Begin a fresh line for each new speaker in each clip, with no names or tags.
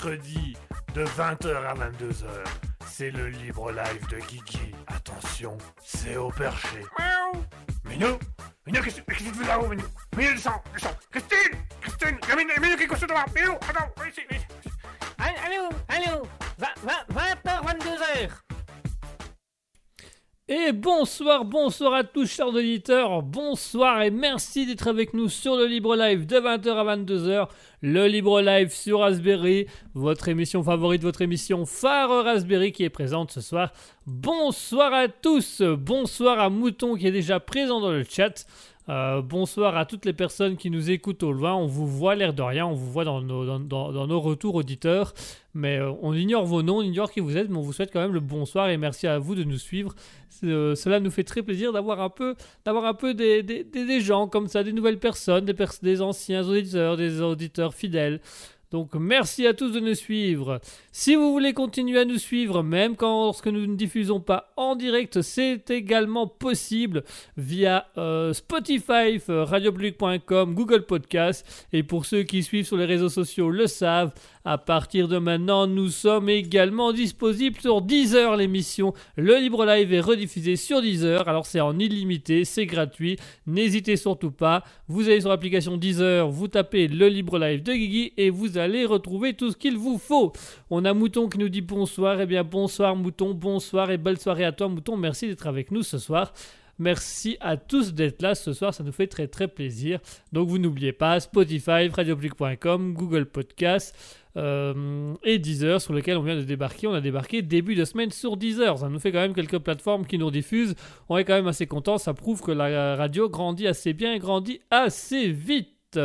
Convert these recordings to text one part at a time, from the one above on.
mercredi de 20h à 22h. C'est le libre live de Guigui. Attention, c'est au perché. Miaou Minou Minou, qu'est-ce que tu fais là-haut, Minou? Minou, descends, descends Christine Christine Minou, Minou qui est couché devant Minou, attends,
bonsoir, à tous chers auditeurs, bonsoir et merci d'être avec nous sur le Libre Live de 20h à 22h, le Libre Live sur Raspberry, votre émission favorite, votre émission phare Raspberry qui est présente ce soir. Bonsoir à tous, bonsoir à Mouton qui est déjà présent dans le chat. Euh, bonsoir à toutes les personnes qui nous écoutent au loin. On vous voit l'air de rien, on vous voit dans nos, retours auditeurs. Mais euh, on ignore vos noms, on ignore qui vous êtes, mais on vous souhaite quand même le bonsoir et merci à vous de nous suivre. Euh, cela nous fait très plaisir d'avoir un peu, des gens comme ça, des nouvelles personnes, des, pers- des anciens auditeurs, des auditeurs fidèles. Donc merci à tous de nous suivre. Si vous voulez continuer à nous suivre, même lorsque nous ne diffusons pas en direct, c'est également possible via euh, Spotify, euh, Google Podcast. Et pour ceux qui suivent sur les réseaux sociaux le savent, à partir de maintenant, nous sommes également disponibles sur Deezer, l'émission. Le Libre Live est rediffusé sur Deezer. Alors c'est en illimité, c'est gratuit. N'hésitez surtout pas. Vous allez sur l'application Deezer, vous tapez le Libre Live de Guigui et vous allez retrouver tout ce qu'il vous faut. On a Mouton qui nous dit bonsoir. Eh bien bonsoir Mouton, bonsoir et belle soirée à toi Mouton. Merci d'être avec nous ce soir. Merci à tous d'être là ce soir, ça nous fait très très plaisir. Donc vous n'oubliez pas Spotify, radiopublic.com, Google Podcast euh, et Deezer sur lequel on vient de débarquer. On a débarqué début de semaine sur Deezer. Ça nous fait quand même quelques plateformes qui nous diffusent. On est quand même assez content. Ça prouve que la radio grandit assez bien et grandit assez vite.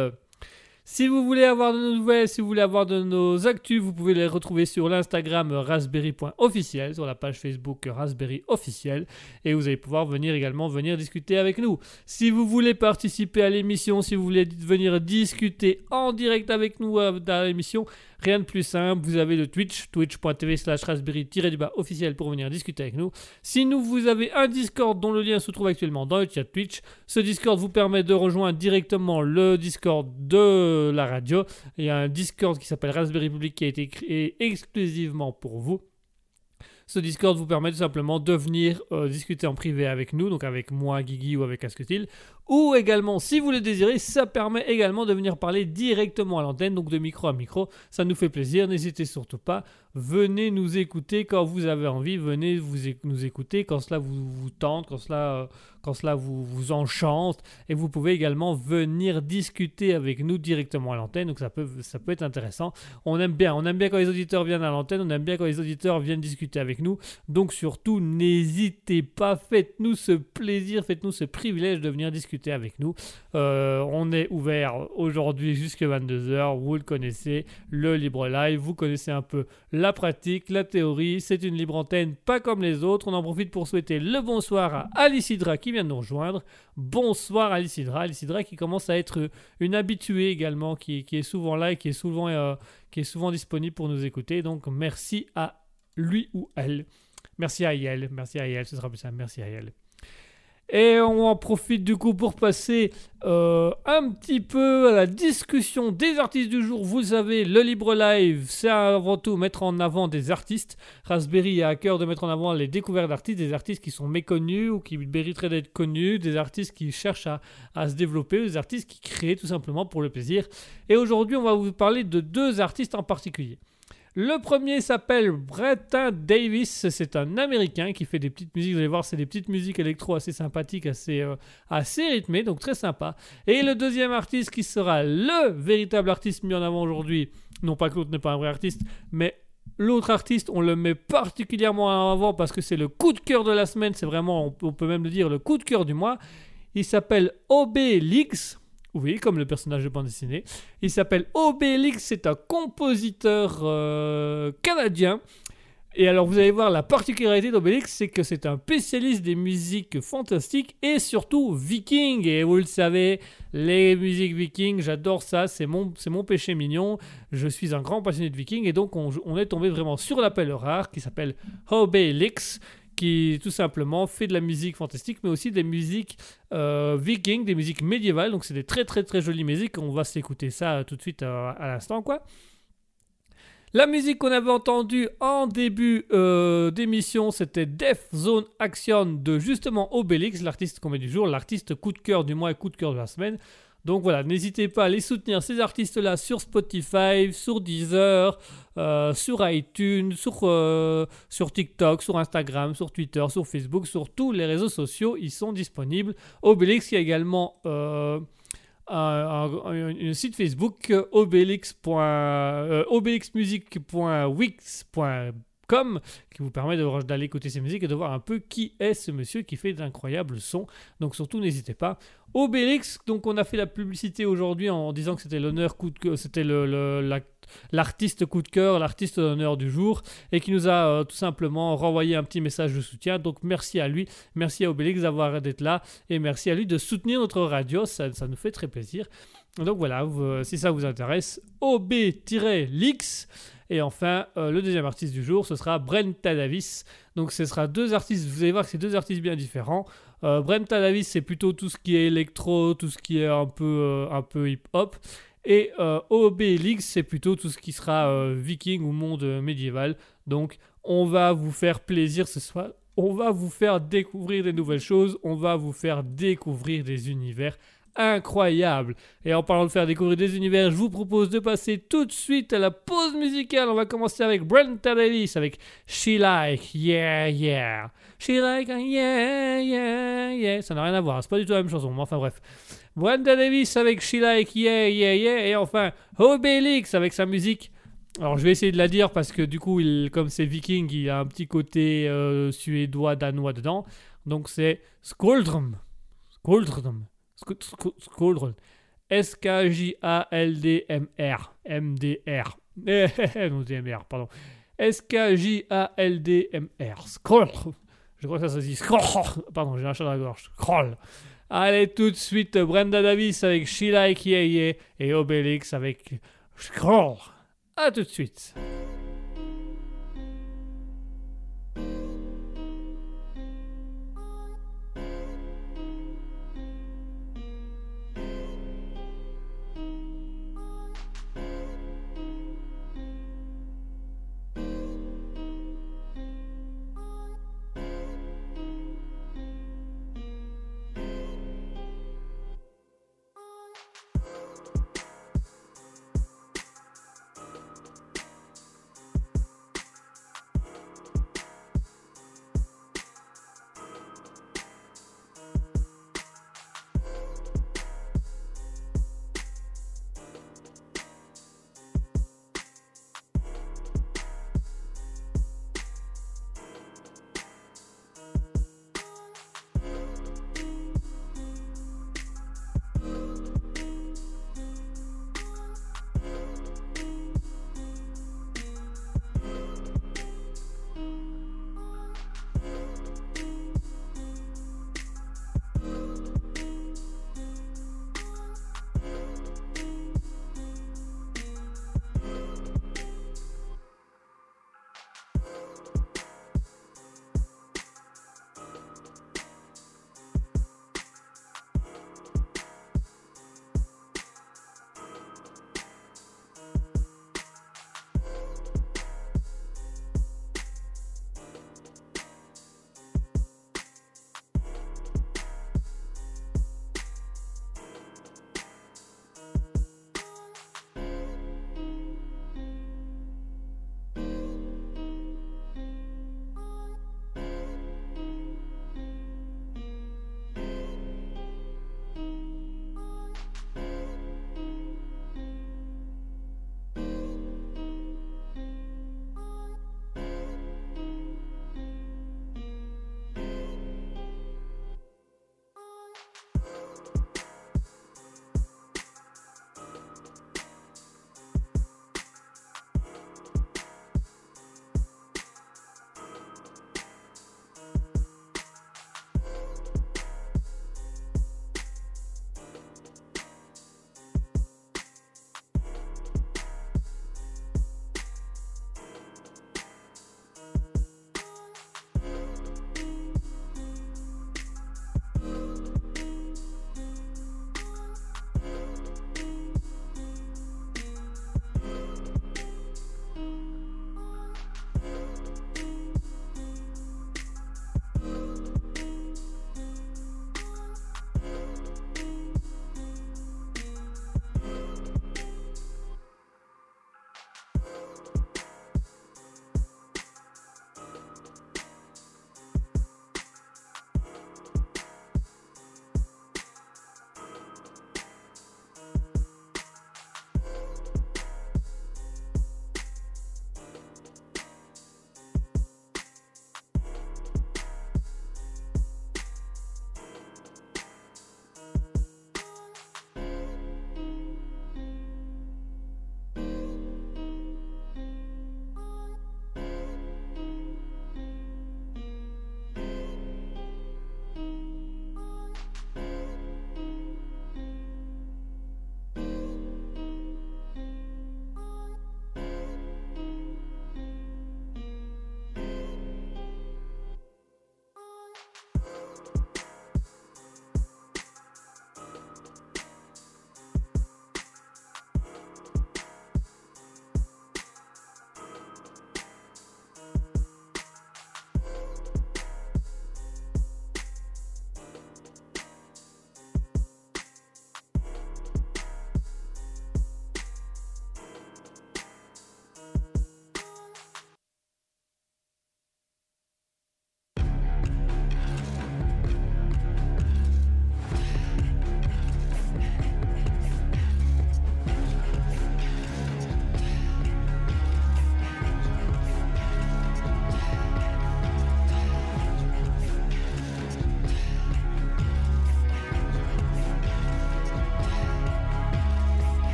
Si vous voulez avoir de nos nouvelles, si vous voulez avoir de nos actus, vous pouvez les retrouver sur l'Instagram raspberry.officiel, sur la page Facebook Raspberry officiel, et vous allez pouvoir venir également venir discuter avec nous. Si vous voulez participer à l'émission, si vous voulez venir discuter en direct avec nous euh, dans l'émission, rien de plus simple, vous avez le Twitch, twitch.tv slash raspberry-du-bas officiel pour venir discuter avec nous. Si nous vous avez un Discord dont le lien se trouve actuellement dans le chat Twitch, ce Discord vous permet de rejoindre directement le Discord de la radio. Il y a un Discord qui s'appelle Raspberry Public qui a été créé exclusivement pour vous. Ce Discord vous permet tout simplement de venir euh, discuter en privé avec nous, donc avec moi, Guigui ou avec Asketil. Ou également, si vous le désirez, ça permet également de venir parler directement à l'antenne, donc de micro à micro. Ça nous fait plaisir, n'hésitez surtout pas. Venez nous écouter quand vous avez envie, venez vous nous écouter quand cela vous, vous tente, quand cela, euh, quand cela vous, vous enchante. Et vous pouvez également venir discuter avec nous directement à l'antenne, donc ça peut, ça peut être intéressant. On aime bien, on aime bien quand les auditeurs viennent à l'antenne, on aime bien quand les auditeurs viennent discuter avec nous. Donc surtout, n'hésitez pas, faites-nous ce plaisir, faites-nous ce privilège de venir discuter avec nous. Euh, on est ouvert aujourd'hui jusqu'à 22h, vous connaissez, le libre live, vous connaissez un peu la pratique, la théorie, c'est une libre antenne pas comme les autres. On en profite pour souhaiter le bonsoir à Alice Hydra qui vient de nous rejoindre. Bonsoir Alice Hydra qui commence à être une habituée également, qui, est souvent là et qui est souvent, euh, qui est souvent disponible pour nous écouter. Donc merci à lui ou elle. Merci à elle, merci à elle, ce sera plus simple, merci à elle. Et on en profite du coup pour passer euh, un petit peu à la discussion des artistes du jour. Vous savez, le libre live, c'est avant tout mettre en avant des artistes. Raspberry a à cœur de mettre en avant les découvertes d'artistes, des artistes qui sont méconnus ou qui mériteraient d'être connus, des artistes qui cherchent à, à se développer, des artistes qui créent tout simplement pour le plaisir. Et aujourd'hui, on va vous parler de deux artistes en particulier. Le premier s'appelle Brettin Davis, c'est un Américain qui fait des petites musiques, vous allez voir, c'est des petites musiques électro assez sympathiques, assez, euh, assez rythmées, donc très sympa. Et le deuxième artiste qui sera le véritable artiste mis en avant aujourd'hui, non pas que l'autre n'est pas un vrai artiste, mais l'autre artiste, on le met particulièrement en avant parce que c'est le coup de cœur de la semaine, c'est vraiment, on, on peut même le dire, le coup de cœur du mois. Il s'appelle Obélix. Oui, comme le personnage de bande dessinée. Il s'appelle Obélix, c'est un compositeur euh, canadien. Et alors vous allez voir la particularité d'Obélix, c'est que c'est un spécialiste des musiques fantastiques et surtout viking. Et vous le savez, les musiques vikings, j'adore ça, c'est mon, mon péché mignon. Je suis un grand passionné de viking et donc on, on est tombé vraiment sur l'appel rare qui s'appelle Obélix qui tout simplement fait de la musique fantastique, mais aussi des musiques euh, vikings, des musiques médiévales. Donc c'est des très très très jolies musiques. On va s'écouter ça tout de suite euh, à l'instant, quoi. La musique qu'on avait entendue en début euh, d'émission, c'était Death Zone Action de justement Obélix, l'artiste qu'on met du jour, l'artiste coup de cœur du mois et coup de cœur de la semaine. Donc voilà, n'hésitez pas à aller soutenir ces artistes-là sur Spotify, sur Deezer, euh, sur iTunes, sur, euh, sur TikTok, sur Instagram, sur Twitter, sur Facebook, sur tous les réseaux sociaux, ils sont disponibles. Obélix, il y a également euh, un, site Facebook, euh, euh, obélixmusic.wix.com qui vous permet d'aller écouter ses musiques et de voir un peu qui est ce monsieur qui fait d'incroyables sons. Donc surtout, n'hésitez pas. Obélix, donc on a fait la publicité aujourd'hui en disant que c'était l'honneur coup c'était l'artiste coup de cœur, l'artiste d'honneur du jour, et qui nous a euh, tout simplement renvoyé un petit message de soutien. Donc merci à lui, merci à Obélix d'avoir d'être là, et merci à lui de soutenir notre radio, ça, nous fait très plaisir. Donc voilà, vous- si ça vous intéresse, OB-Lix. Et enfin, euh, le deuxième artiste du jour, ce sera Brenta Davis. Donc ce sera deux artistes, vous allez voir que c'est deux artistes bien différents. Euh, Brenta Davis, c'est plutôt tout ce qui est électro, tout ce qui est un peu, euh, un peu hip-hop. Et Obélix, c'est plutôt tout ce qui sera viking ou monde médiéval. Donc on va vous faire plaisir ce soir. On va vous faire découvrir des nouvelles choses. On va vous faire découvrir des univers incroyables. Et en parlant de faire découvrir des univers, je vous propose de passer tout de suite à la pause musicale. On va commencer avec Brenta Davis avec She Like, Yeah, Yeah. She Like, Yeah, Yeah, Yeah. Ça n'a rien à voir, c'est pas du tout la même chanson, mais enfin bref. Brenda Davis avec She Like, Yeah, Yeah, Yeah. Et enfin, Obélix avec sa musique. Alors je vais essayer de la dire parce que du coup, il, comme c'est viking, il a un petit côté euh, suédois, danois dedans. Donc c'est Skoldrum. Skoldrum. Skoldrum. S-K-J-A-L-D-M-R. M-D-R. non, D-M-R, pardon. S-K-J-A-L-D-M-R. Skoldrum. Je crois que ça se dit Skoldrum. Pardon, j'ai un chat dans la gorge. Skoldrum. Allez, tout de suite, Brenda Davis avec She Like Yeah Yeah et Obélix avec Scroll. A tout de suite.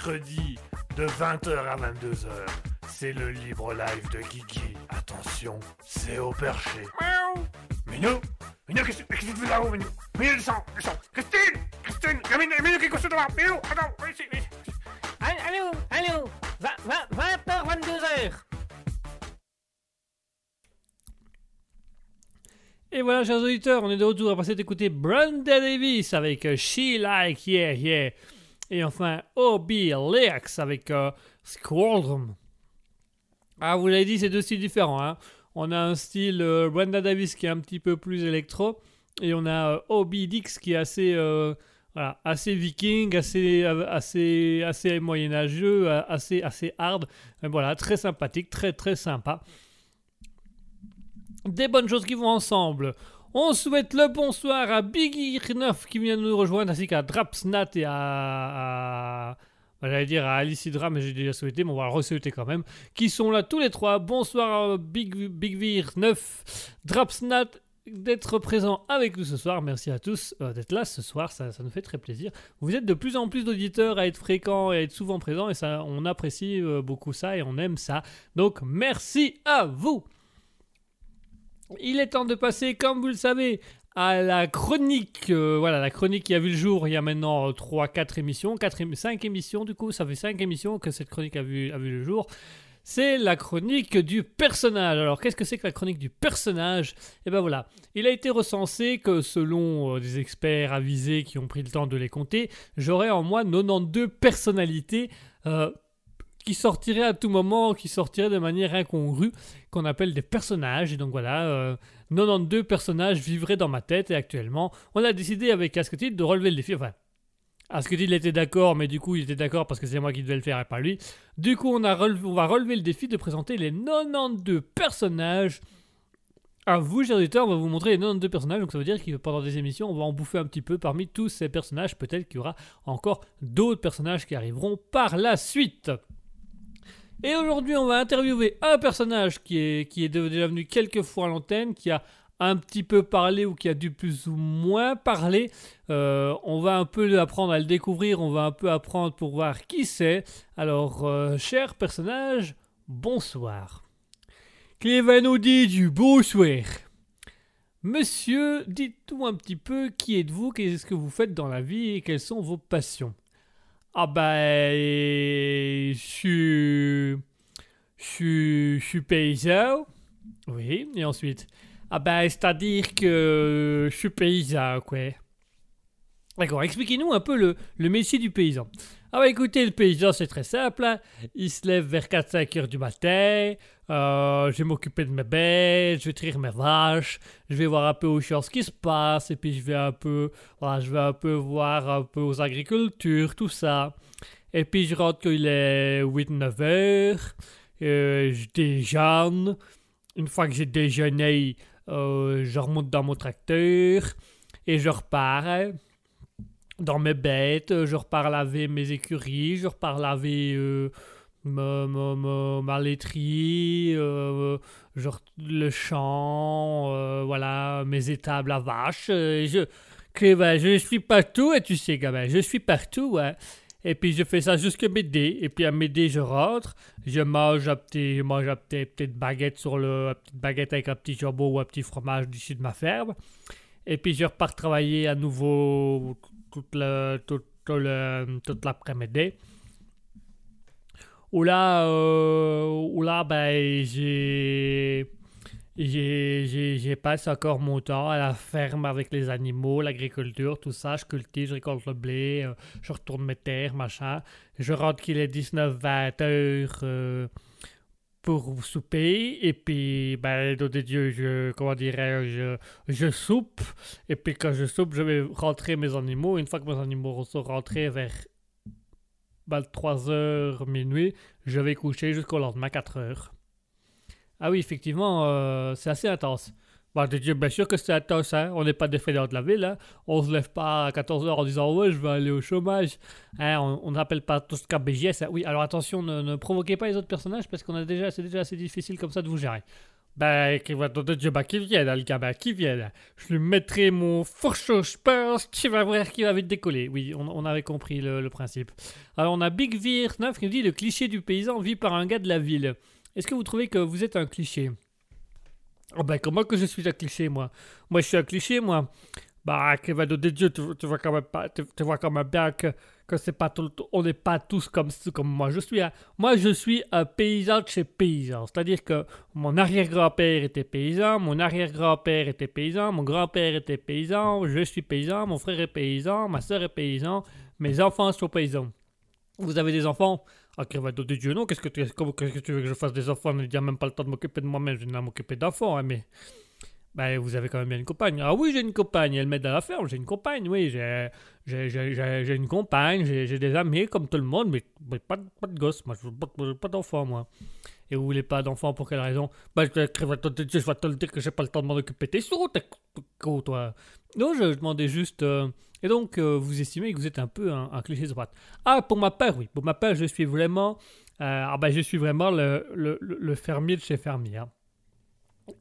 Mercredi de 20h à 22h. C'est le libre live de Guigui. Attention, c'est au perché.
Miaou.
Minou Minou, qu'est-ce que tu fais là-haut, Minou? Minou, descends, descends Christine Christine Minou, Minou, qui est couché devant Minou, attends, viens ici, viens ici.
Allô, allô, 20h, 22h.
Et voilà, chers auditeurs, on est de retour à passer d'écouter Brenda Davis avec euh, She Like Yeah Yeah. Et enfin, Obi Lex avec euh. Ah, vous l'avez dit, c'est deux styles différents. Hein. On a un style euh, Brenda Davis qui est un petit peu plus électro. Et on a euh, Obi Dix qui est assez, euh, voilà, assez viking, assez, euh, assez, assez moyenâgeux, euh, assez, assez hard. Mais voilà, très sympathique, très très sympa des bonnes choses qui vont ensemble. On souhaite le bonsoir à Biggie 9 qui vient de nous rejoindre, ainsi qu'à Drapsnat et à. J'allais dire à Alicidra, mais j'ai déjà souhaité, mais on va le re-souhaiter quand même. Qui sont là tous les trois. Bonsoir à Big, Big Vir 9, Drapsnat, d'être présent avec nous ce soir. Merci à tous euh, d'être là ce soir, ça, ça nous fait très plaisir. Vous êtes de plus en plus d'auditeurs à être fréquents et à être souvent présents, et ça, on apprécie euh, beaucoup ça et on aime ça. Donc merci à vous. Il est temps de passer, comme vous le savez, à la chronique. euh, voilà, la chronique qui a vu le jour il y a maintenant 3-4 émissions, 4, 5 émissions du coup, ça fait 5 émissions que cette chronique a vu, a vu le jour. C'est la chronique du personnage. Alors, qu'est-ce que c'est que la chronique du personnage? Et ben voilà, il a été recensé que selon euh, des experts avisés qui ont pris le temps de les compter, j'aurais en moi 92 personnalités euh, qui sortiraient à tout moment, qui sortiraient de manière incongrue qu'on appelle des personnages. Et donc voilà, euh, 92 personnages vivraient dans ma tête. Et actuellement, on a décidé avec Asketil de relever le défi. Enfin, Asketil était d'accord, mais du coup, il était d'accord parce que c'est moi qui devais le faire et pas lui. Du coup, on, va relever le défi de présenter les 92 personnages. À vous, chers on va vous montrer les 92 personnages. Donc ça veut dire que pendant des émissions, on va en bouffer un petit peu parmi tous ces personnages. Peut-être qu'il y aura encore d'autres personnages qui arriveront par la suite. Et aujourd'hui, on va interviewer un personnage qui est, qui est déjà venu quelques fois à l'antenne, qui a un petit peu parlé ou qui a dû plus ou moins parler. Euh, on va un peu apprendre à le découvrir, on va un peu apprendre pour voir qui c'est. Alors, euh, cher personnage, bonsoir. Qui va nous dire du bonsoir Monsieur, dites-nous un petit peu qui êtes-vous, qu'est-ce que vous faites dans la vie et quelles sont vos passions? Ah ben, je suis... Je suis... Je suis paysan. Oui, et ensuite Ah ben, c'est-à-dire que je suis paysan, quoi. D'accord, expliquez-nous un peu le, le métier du paysan. Ah bah écoutez, le paysan c'est très simple, hein. il se lève vers 4-5 heures du matin, euh, je vais m'occuper de mes bêtes, je vais tirer mes vaches, je vais voir un peu au champ ce qui se passe, et puis je vais un peu, voilà, je vais un peu voir un peu aux agricultures, tout ça. Et puis je rentre qu'il est 8-9 heures, euh, je déjeune, une fois que j'ai déjeuné, euh, je remonte dans mon tracteur, et je repars, hein dans mes bêtes, je repars laver mes écuries, je repars laver euh, ma, ma, ma, ma laiterie, euh, je re- le champ, euh, voilà, mes étables à vaches. euh, je, que, ben, je suis partout, et tu sais, gamin, je suis partout, ouais. Et puis je fais ça jusqu'à midi, et puis à midi je rentre, je mange un petit, je mange un petit, petite baguette sur le, petite baguette avec un petit jambon ou un petit fromage d'ici de ma ferme. Et puis je repars travailler à nouveau toute le, tout, tout le- toute l'après-midi. Où là, euh, où là, ben, j'ai, j'ai, j'ai, passé encore mon temps à la ferme avec les animaux, l'agriculture, tout ça. Je cultive, je récolte le blé, euh, je retourne mes terres, machin. Je rentre qu'il est 19-20 heures euh, pour souper. Et puis, ben, nom de Dieu, je, comment dirais-je, je, je soupe. Et puis quand je soupe, je vais rentrer mes animaux. Une fois que mes animaux sont rentrés vers 3 heures, minuit, je vais coucher jusqu'au lendemain 4 heures. Ah oui, effectivement, euh, c'est assez intense. Bah, Dieu, bien sûr que c'est intense, hein. On n'est pas des fainéants de la ville, hein. On se lève pas à 14 heures en disant ouais, je vais aller au chômage. Hein, on n'appelle pas tout ce cas BGS. hein. Oui, alors attention, ne, provoquez pas les autres personnages parce qu'on a déjà, c'est déjà assez difficile comme ça de vous gérer. Ben, qui va de Dieu, bah, qui vienne, le gars, bah, qui vienne. Je lui mettrai mon fourcheau, je pense, tu vas voir qu'il va vite décoller. Oui, on, avait compris le, le principe. Alors, on a Big Vir 9 qui nous dit le cliché du paysan vit par un gars de la ville. Est-ce que vous trouvez que vous êtes un cliché? Oh ben, comment que je suis un cliché, moi? Moi, je suis un cliché, moi. Bah, va de Dieu, tu, tu vois quand même pas, tu, vois quand même bien que, que c'est pas tout, on n'est pas tous comme, comme moi. Je suis un, moi, je suis un paysan de chez paysan. C'est-à-dire que mon arrière-grand-père était paysan, mon arrière-grand-père était paysan, mon grand-père était paysan, je suis paysan, mon frère est paysan, ma soeur est paysan, mes enfants sont paysans. Vous avez des enfants? Ah, va de Dieu, non Qu'est-ce que tu, qu'est-ce que tu veux que je fasse des enfants? Il n'y a même pas le temps de m'occuper de moi-même, je n'ai à m'occuper d'enfants, hein, mais... Ben, vous avez quand même bien une compagne. Ah oui, j'ai une compagne, elle m'aide à la ferme, j'ai une compagne, oui, j'ai, une compagne, j'ai, des amis comme tout le monde, mais, mais pas, pas de gosse, moi, je veux pas, pas d'enfants, moi. Et vous voulez pas d'enfants pour quelle raison? Ben, je vais te le dire que j'ai pas le temps de m'en occuper. T'es sourd, t'es con, toi. Non, je demandais juste... euh, Et donc, euh, vous estimez que vous êtes un peu un, cliché de droite. Ah, pour ma part, oui. Pour ma part, je suis vraiment... euh, ah ben, je suis vraiment le fermier de chez fermier. hein.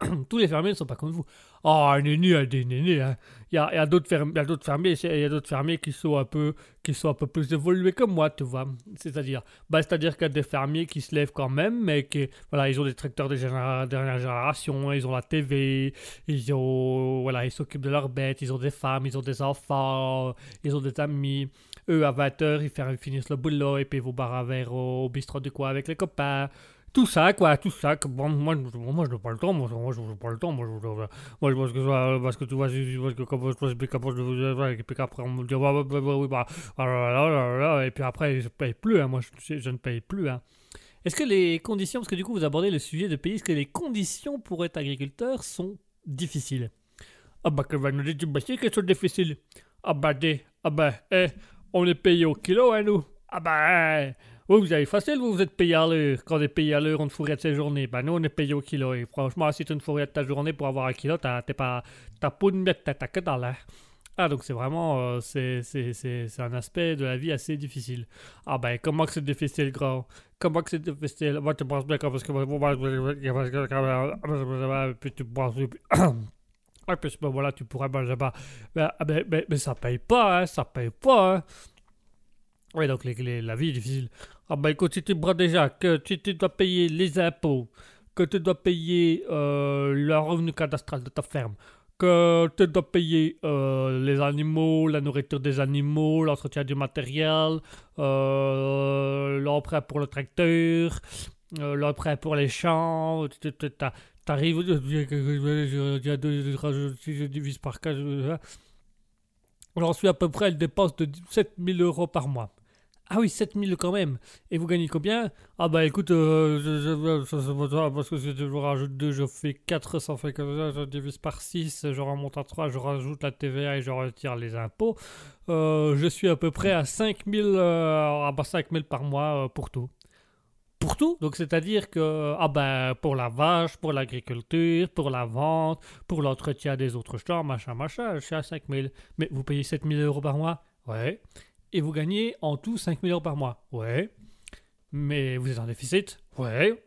Tous les fermiers ne sont pas comme vous. Oh, un y a des hein. Il y a, a d'autres fermiers, il y a d'autres fermiers qui sont un peu, qui sont un peu plus évolués que moi, tu vois. C'est-à-dire, bah, c'est-à-dire qu'il y a des fermiers qui se lèvent quand même, mais qui, voilà, ils ont des tracteurs de généra- dernière génération, ils ont la TV, ils ont, voilà, ils s'occupent de leurs bêtes, ils ont des femmes, ils ont des enfants, ils ont des amis. Eux, à 20h, ils, finissent le boulot et puis ils vont boire un verre au, bistrot de quoi avec les copains. Tout ça, quoi, tout ça. que bon, moi, moi, je n'ai pas le temps, moi, moi je n'ai pas le temps, moi, je, moi, je pense que, parce que tu vois, parce que comme je pense, puis qu'après, je- puis qu'après, on me dit, et puis après, je paye plus, hein, moi, je, ne paye plus, hein. Est-ce que les conditions, parce que du coup, vous abordez le sujet de pays, est-ce que les conditions pour être agriculteur sont difficiles? Ah bah, que va nous dire, bah, qu'elles sont difficiles. Ah bah, des, ah bah, eh, on est payé au kilo, hein, nous. Ah bah, eh, vous, vous avez facile, vous, vous êtes payé à l'heure. Quand on est payé à l'heure, on te fourrait de ses journées. Bah, nous, on est payé au kilo. Et franchement, si tu ne fourrais de ta journée pour avoir un kilo, t'as pas, t'as pas une miette, t'as que dalle, hein. Ah, donc c'est vraiment, euh, c'est, un aspect de la vie assez difficile. Ah ben, comment que c'est difficile, grand Comment que c'est difficile? Moi, tu penses bien que parce que... Puis tu penses... Ah, puis ben, voilà, tu pourrais... Ben. Ben, ah, ben, ben, mais ça paye pas, hein, ça paye pas, hein. Oui, donc les- les- la vie est difficile. Ah ben écoute, si tu prends déjà que tu, dois payer les impôts, que tu dois payer euh, le revenu cadastral de ta ferme, que tu dois payer euh, les animaux, la nourriture des animaux, l'entretien du matériel, euh, l'emprunt pour le tracteur, euh, l'emprunt pour les champs, t'arrives, si je divise par 4, j'en suis à peu près à une dépense de 7000 euros par mois. Ah oui, 7000 quand même. Et vous gagnez combien? Ah bah écoute, euh, je, je- parce que si je rajoute 2, je fais 4, ça je divise par 6, je remonte à 3, je rajoute la TVA et je retire les impôts. Euh, je suis à peu près à 5000 euh, ah bah 5000 par mois euh, pour tout. Pour tout? Donc c'est-à-dire que, ah ben, pour la vache, pour l'agriculture, pour la vente, pour l'entretien des autres champs, machin, machin, je suis à 5000. Mais vous payez 7000 euros par mois? Ouais. Et vous gagnez en tout 5000 euros par mois Ouais. Mais vous êtes en déficit Ouais.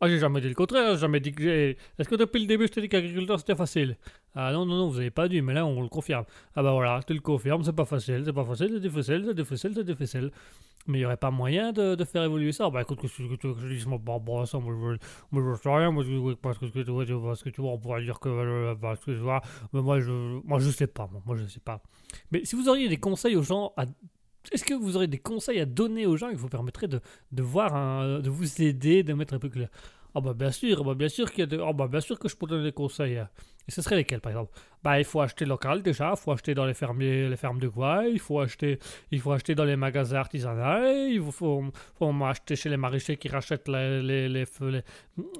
Ah, j'ai jamais dit le contraire, j'ai jamais dit que j'ai... Est-ce que depuis le début, je t'ai dit qu'agriculteur, c'était facile? Ah non, non, non, vous avez pas dit, mais là, on le confirme. Ah bah voilà, tu le confirmes, c'est pas facile, c'est pas facile, c'est difficile, c'est difficile, c'est difficile. Mais il n'y aurait pas moyen de, faire évoluer ça Bah écoute, que, que, que, que je dise, bon, bon, ça, moi, je, moi, je sais rien, moi, je, parce que, parce que tu vois, on pourrait dire que, euh, parce que, tu vois, mais moi, je, moi, je sais pas, moi, je sais pas. Mais si vous auriez des conseils aux gens à est-ce que vous aurez des conseils à donner aux gens qui vous permettraient de, voir de vous aider, de mettre un peu clair Ah bah bien sûr, bah bien sûr qu'il y a de- ah bah bien sûr que je peux donner des conseils. Et ce serait lesquels par exemple? Bah il faut acheter local déjà, il faut acheter dans les fermiers, les fermes de coin, il faut acheter, il faut acheter dans les magasins artisanaux, il faut, faut, acheter chez les maraîchers qui rachètent les, les,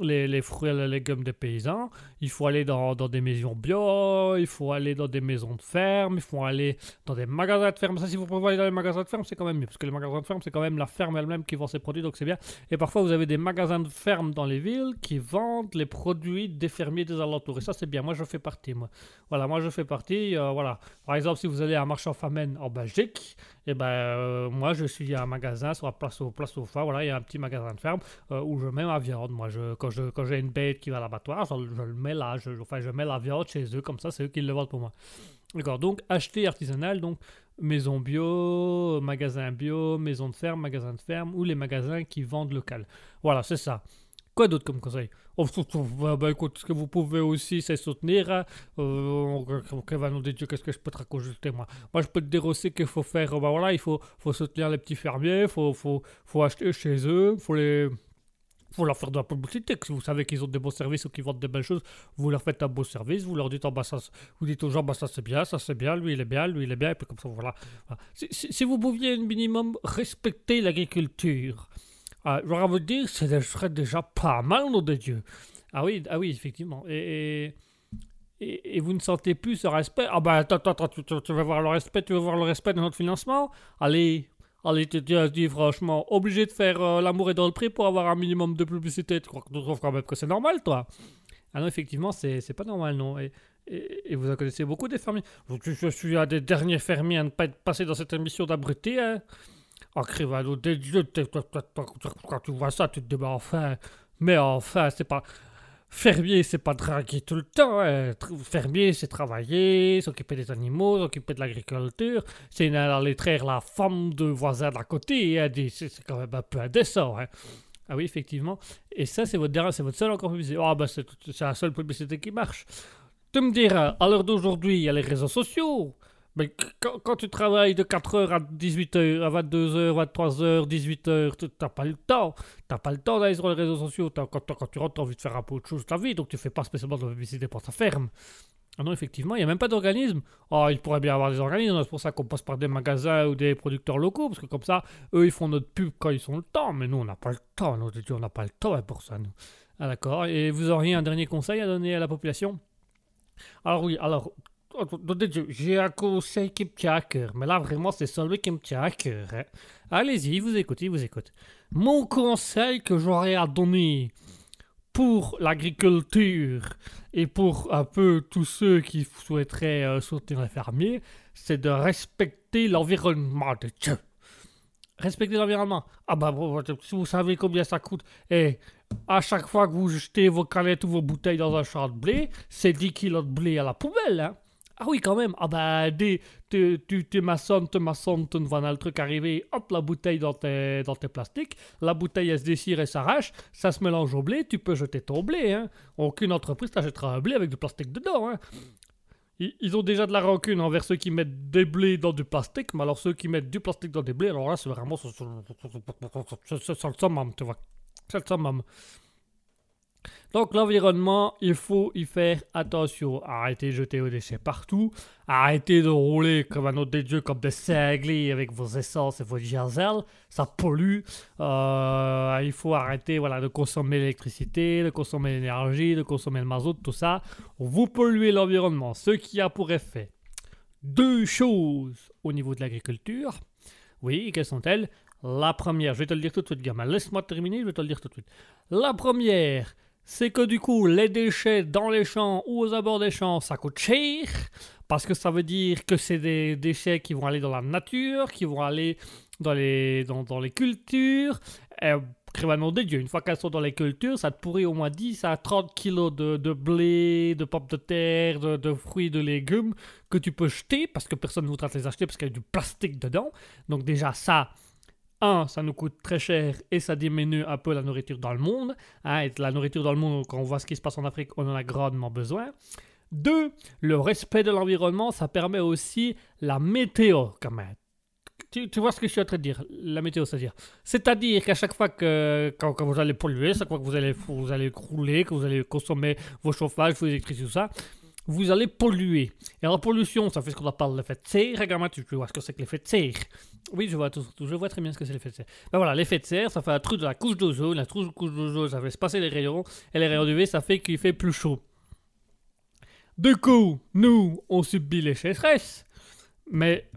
les- les fruits et les légumes des paysans. Il faut aller dans, dans des maisons bio, il faut aller dans des maisons de ferme, il faut aller dans des magasins de ferme. Ça, si vous pouvez aller dans les magasins de ferme, c'est quand même mieux. Parce que les magasins de ferme, c'est quand même la ferme elle-même qui vend ses produits, donc c'est bien. Et parfois, vous avez des magasins de ferme dans les villes qui vendent les produits des fermiers des alentours. Et ça, c'est bien. Moi, je fais partie. Moi. Voilà, moi je fais partie. euh, voilà. Par exemple, si vous allez à un marchand Famenne en Belgique, et ben euh, moi je suis à un magasin sur la place au place au foie. Voilà, il y a un petit magasin de ferme euh, où je mets ma viande. Moi, je, quand j'ai une bête qui va à l'abattoir, je, je le mets là. Je, enfin, je mets la viande chez eux comme ça, c'est eux qui le vendent pour moi. D'accord. Donc acheter artisanal, donc maison bio, magasin bio, maison de ferme, magasin de ferme ou les magasins qui vendent local. Voilà, c'est ça. Quoi d'autre comme conseil? Oh, bah, bah, écoute, ce que vous pouvez aussi, c'est soutenir. va nous dire qu'est-ce que je peux te raconter moi? Moi, je peux te dire aussi qu'il faut faire, bah voilà, il faut, faut soutenir les petits fermiers, il faut, faut, faut acheter chez eux, faut les faut leur faire de la publicité. Si vous savez qu'ils ont des bons services ou qu'ils vendent des belles choses, vous leur faites un beau service, vous leur dites, oh, bah, ça, vous dites aux gens, bah, ça c'est bien, ça c'est bien, lui il est bien, lui il est bien, et puis comme ça, voilà. Si- si vous pouviez un minimum respecter l'agriculture, euh, je vais vous dire, ce serait déjà pas mal, nom de Dieu. Ah oui, ah oui, effectivement. Et, et, et- et vous ne sentez plus ce respect? Ah bah attends, attends, tu, tu- veux voir le respect, tu veux voir le respect de notre financement? Allez, allez, tu as dit franchement, obligé de faire euh, l'amour est dans le prix pour avoir un minimum de publicité. Tu crois que tu trouves quand même que c'est normal, toi? Ah non, effectivement, c'est c'est pas normal, non. Et, et, et vous en connaissez beaucoup des fermiers. Je, je suis un des derniers fermiers à ne pas être passé dans cette émission d'abruté, hein. Oh, toi, toi, toi, toi, quand tu vois ça, tu te dis, mais enfin, mais enfin, c'est pas. Fermier, c'est pas draguer tout le temps. hein. Fermier, c'est travailler, s'occuper des animaux, s'occuper de l'agriculture. C'est aller traire la femme de voisin d'à côté. hein. C'est quand même un peu indécent. hein. Ah oui, effectivement. Et ça, c'est votre dernier, c'est votre seule encore publicité. Ah, bah, c'est c'est la seule publicité qui marche. Tu me diras, à l'heure d'aujourd'hui, il y a les réseaux sociaux. Mais qu- quand, tu travailles de 4h à 18h, à 22h, 23h, 18h, tu n'as pas le temps. T'as pas le temps d'aller sur les réseaux sociaux. T'as- Quand, quand tu rentres, tu as envie de faire un peu autre chose de ta vie, donc tu fais pas spécialement de la publicité pour ta ferme. Ah non, effectivement, il n'y a même pas d'organisme. Oh, il pourrait bien avoir des organismes, c'est pour ça qu'on passe par des magasins ou des producteurs locaux, parce que comme ça, eux, ils font notre pub quand ils ont le temps, mais nous, on n'a pas le temps. Nous, on n'a pas le temps hein, pour ça, nous. Ah d'accord, et vous auriez un dernier conseil à donner à la population? Alors oui, alors, j'ai un conseil qui me tient à cœur, mais là, vraiment, c'est celui qui me tient à cœur. hein. Allez-y, vous écoutez, vous écoute. Mon conseil que j'aurais à donner pour l'agriculture et pour un peu tous ceux qui souhaiteraient euh, soutenir les c'est de respecter l'environnement de Dieu. Respecter l'environnement. Ah bah, si vous savez combien ça coûte, et à chaque fois que vous jetez vos canettes ou vos bouteilles dans un champ de blé, c'est 10 kilos de blé à la poubelle, hein. Ah oui, quand même. Ah bah, des, tu, tu, tu maçonnes, tu maçonnes, tu vois le truc arriver, hop, la bouteille dans tes, dans tes plastiques, la bouteille elle se déchire et s'arrache, ça se mélange au blé, tu peux jeter ton blé, hein. Aucune entreprise t'achètera un blé avec du plastique dedans, hein. Ils, ils ont déjà de la rancune envers ceux qui mettent des blés dans du plastique, mais alors ceux qui mettent du plastique dans des blés, alors là, c'est vraiment... C'est le summum, tu vois. C'est le summum. Donc l'environnement, il faut y faire attention. Arrêtez de jeter vos déchets partout. Arrêtez de rouler comme un autre des dieux, comme des cinglés avec vos essences et vos diesel. Ça pollue. Euh, il faut arrêter voilà, de consommer l'électricité, de consommer l'énergie, de consommer le mazout, tout ça. Vous polluez l'environnement. Ce qui a pour effet deux choses au niveau de l'agriculture. Oui, quelles sont-elles? La première, je vais te le dire tout de suite, gamin. Laisse-moi terminer, je vais te le dire tout de suite. La première, c'est que du coup, les déchets dans les champs ou aux abords des champs, ça coûte cher. Parce que ça veut dire que c'est des déchets qui vont aller dans la nature, qui vont aller dans les, dans, les cultures. Et, Crémanon de Dieu, une fois qu'elles sont dans les cultures, ça te pourrit au moins 10 à 30 kilos de, de blé, de pommes de terre, de, de fruits, de légumes que tu peux jeter parce que personne ne voudra te les acheter parce qu'il y a du plastique dedans. Donc déjà ça, un, ça nous coûte très cher et ça diminue un peu la nourriture dans le monde. Hein, la nourriture dans le monde, quand on voit ce qui se passe en Afrique, on en a grandement besoin. Deux, le respect de l'environnement, ça permet aussi la météo quand même. Tu, vois ce que je suis en train de dire, la météo, c'est-à-dire? C'est-à-dire qu'à chaque fois que quand, vous allez polluer, chaque fois que vous allez, vous allez rouler, que vous allez consommer vos chauffages, vos électricités, tout ça, vous allez polluer. Et la pollution, ça fait ce qu'on appelle l'effet de serre. Regarde, tu, vois ce que c'est que l'effet de serre. Oui, je vois, tout, je vois très bien ce que c'est l'effet de serre. Ben voilà, l'effet de serre, ça fait un truc de la couche d'ozone. La couche, couche d'ozone, ça fait se passer les rayons. Et les rayons UV, ça fait qu'il fait plus chaud. Du coup, nous, on subit les sécheresses. Mais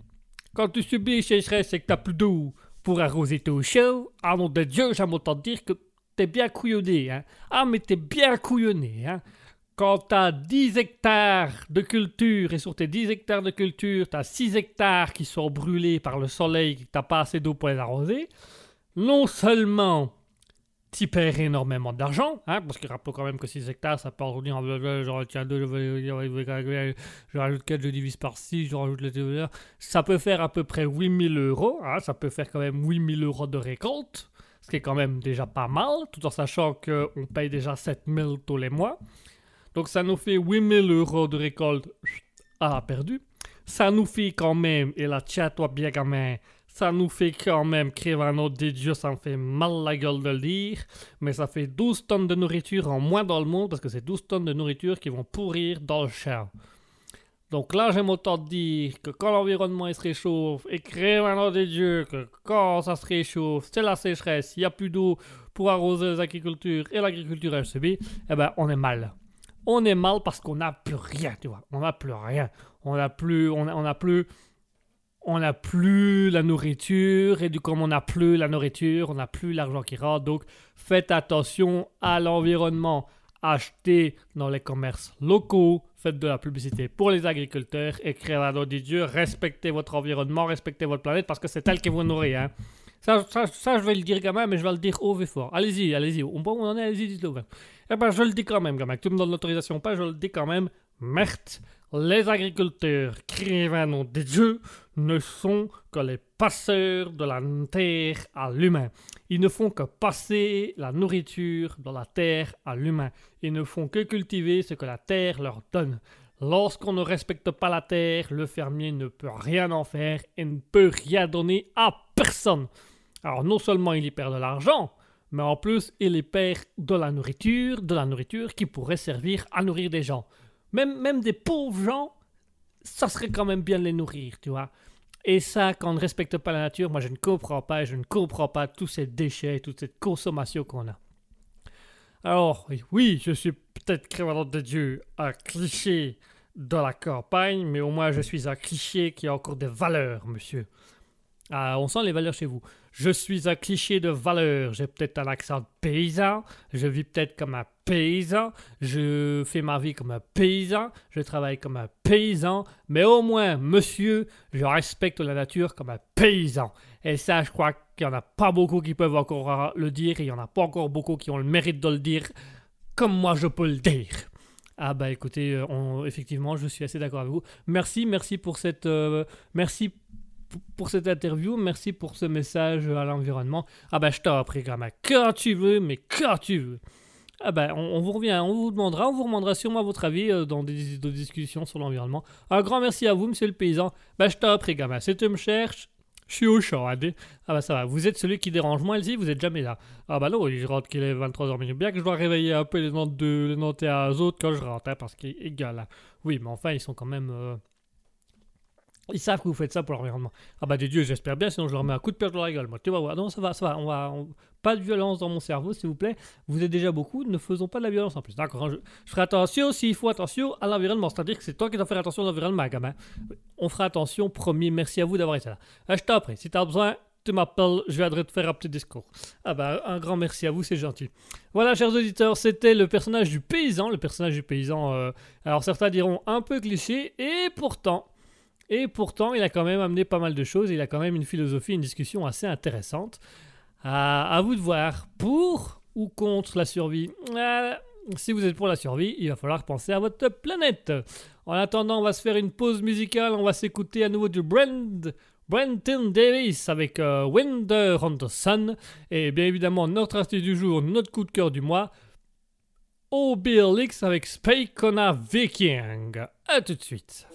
quand tu subis les sécheresses et que t'as plus d'eau pour arroser ton champ, ah nom de Dieu, j'aime autant dire que t'es bien couillonné. Hein. Ah, mais t'es bien couillonné. Hein. Quand tu as 10 hectares de culture et sur tes 10 hectares de culture, tu as 6 hectares qui sont brûlés par le soleil, que tu pas assez d'eau pour les arroser, non seulement tu perds énormément d'argent, hein, parce qu'il rappelle quand même que 6 hectares, ça peut revenir en je retiens 2, je rajoute 4, je divise par 6, je rajoute les Ça peut faire à peu près 8000 euros, hein, ça peut faire quand même 8000 euros de récolte, ce qui est quand même déjà pas mal, tout en sachant qu'on paye déjà 7000 tous les mois. Donc ça nous fait 8000 euros de récolte à la perdue. Ça nous fait quand même, et la tient toi bien gamin, ça nous fait quand même, Crévano des dieux, ça me fait mal la gueule de le dire, mais ça fait 12 tonnes de nourriture en moins dans le monde, parce que c'est 12 tonnes de nourriture qui vont pourrir dans le champ. Donc là, j'aime autant dire que quand l'environnement se réchauffe, et Crévano des dieux, que quand ça se réchauffe, c'est la sécheresse, il n'y a plus d'eau pour arroser les agricultures, et l'agriculture elle subit, eh ben on est mal on est mal parce qu'on n'a plus rien, tu vois. On n'a plus rien. On n'a plus, on n'a plus, on n'a plus la nourriture et du coup, on n'a plus la nourriture, on n'a plus l'argent qui rentre. Donc, faites attention à l'environnement. Achetez dans les commerces locaux, faites de la publicité pour les agriculteurs et créez la loi des dieux. Respectez votre environnement, respectez votre planète parce que c'est elle qui vous nourrit. Hein. Ça, ça, je vais le dire quand même, mais je vais le dire haut et fort. Allez-y, allez-y. On peut en est, allez-y, dites-le. Eh ben, je le dis quand même, gamin. Tu me donnes l'autorisation pas, je le dis quand même. Merde, les agriculteurs, crient nom des dieux, ne sont que les passeurs de la terre à l'humain. Ils ne font que passer la nourriture de la terre à l'humain. Ils ne font que cultiver ce que la terre leur donne. Lorsqu'on ne respecte pas la terre, le fermier ne peut rien en faire et ne peut rien donner à personne. Alors non seulement il y perd de l'argent, mais en plus il y perd de la nourriture, de la nourriture qui pourrait servir à nourrir des gens. Même, même des pauvres gens, ça serait quand même bien de les nourrir, tu vois. Et ça, quand on ne respecte pas la nature, moi je ne comprends pas, je ne comprends pas tous ces déchets, toute cette consommation qu'on a. Alors, oui, je suis peut-être créateur de Dieu, un cliché de la campagne, mais au moins je suis un cliché qui a encore des valeurs, monsieur. Ah, on sent les valeurs chez vous. Je suis un cliché de valeur. J'ai peut-être un accent paysan. Je vis peut-être comme un paysan. Je fais ma vie comme un paysan. Je travaille comme un paysan. Mais au moins, monsieur, je respecte la nature comme un paysan. Et ça, je crois qu'il n'y en a pas beaucoup qui peuvent encore le dire. Et il n'y en a pas encore beaucoup qui ont le mérite de le dire comme moi je peux le dire. Ah bah écoutez, euh, effectivement, je suis assez d'accord avec vous. Merci, merci pour cette, euh, merci pour cette interview. Merci pour ce message à l'environnement. Ah ben, je t'en prie, gamin. Quand tu veux, mais quand tu veux. Ah ben, on, vous revient, on vous demandera, on vous demandera sûrement votre avis euh, dans des, discussions sur l'environnement. Un grand merci à vous, monsieur le paysan. Ben, je t'en prie, gamin. Si tu me cherches, je suis au champ. Hein, ah bah ça va, vous êtes celui qui dérange moi, Elsie, vous êtes jamais là. Ah bah non, je rentre qu'il est 23h minutes. Bien que je dois réveiller un peu les notes de les aux autres quand je rentre, hein, parce qu'ils égal. Hein. Oui, mais enfin, ils sont quand même... Euh, ils savent que vous faites ça pour l'environnement. Ah bah de Dieu, j'espère bien, sinon je leur mets un coup de pierre dans la gueule. Moi, tu vas voir. Non, ça va, ça va. On va Pas de violence dans mon cerveau, s'il vous plaît. Vous êtes déjà beaucoup, ne faisons pas de la violence en plus. D'accord, hein, je... ferai attention s'il faut attention à l'environnement. C'est-à-dire que c'est toi qui dois faire attention à l'environnement, gamin. On fera attention, promis. Merci à vous d'avoir été là. Ah, je t'en si t'as besoin, tu m'appelles, je viendrai te faire un petit discours. Ah bah, un grand merci à vous, c'est gentil. Voilà, chers auditeurs, c'était le personnage du paysan. Le personnage du paysan, euh, alors certains diront un peu cliché, et pourtant... Et pourtant, il a quand même amené pas mal de choses. Il a quand même une philosophie, une discussion assez intéressante. À, vous de voir pour ou contre la survie? Euh, si vous êtes pour la survie, il va falloir penser à votre planète. En attendant, on va se faire une pause musicale. On va s'écouter à nouveau du Brand, Brenton Davis avec euh, Winter on the Sun. Et bien évidemment, notre astuce du jour, notre coup de cœur du mois. Obélix avec Spakona Viking. A tout de suite.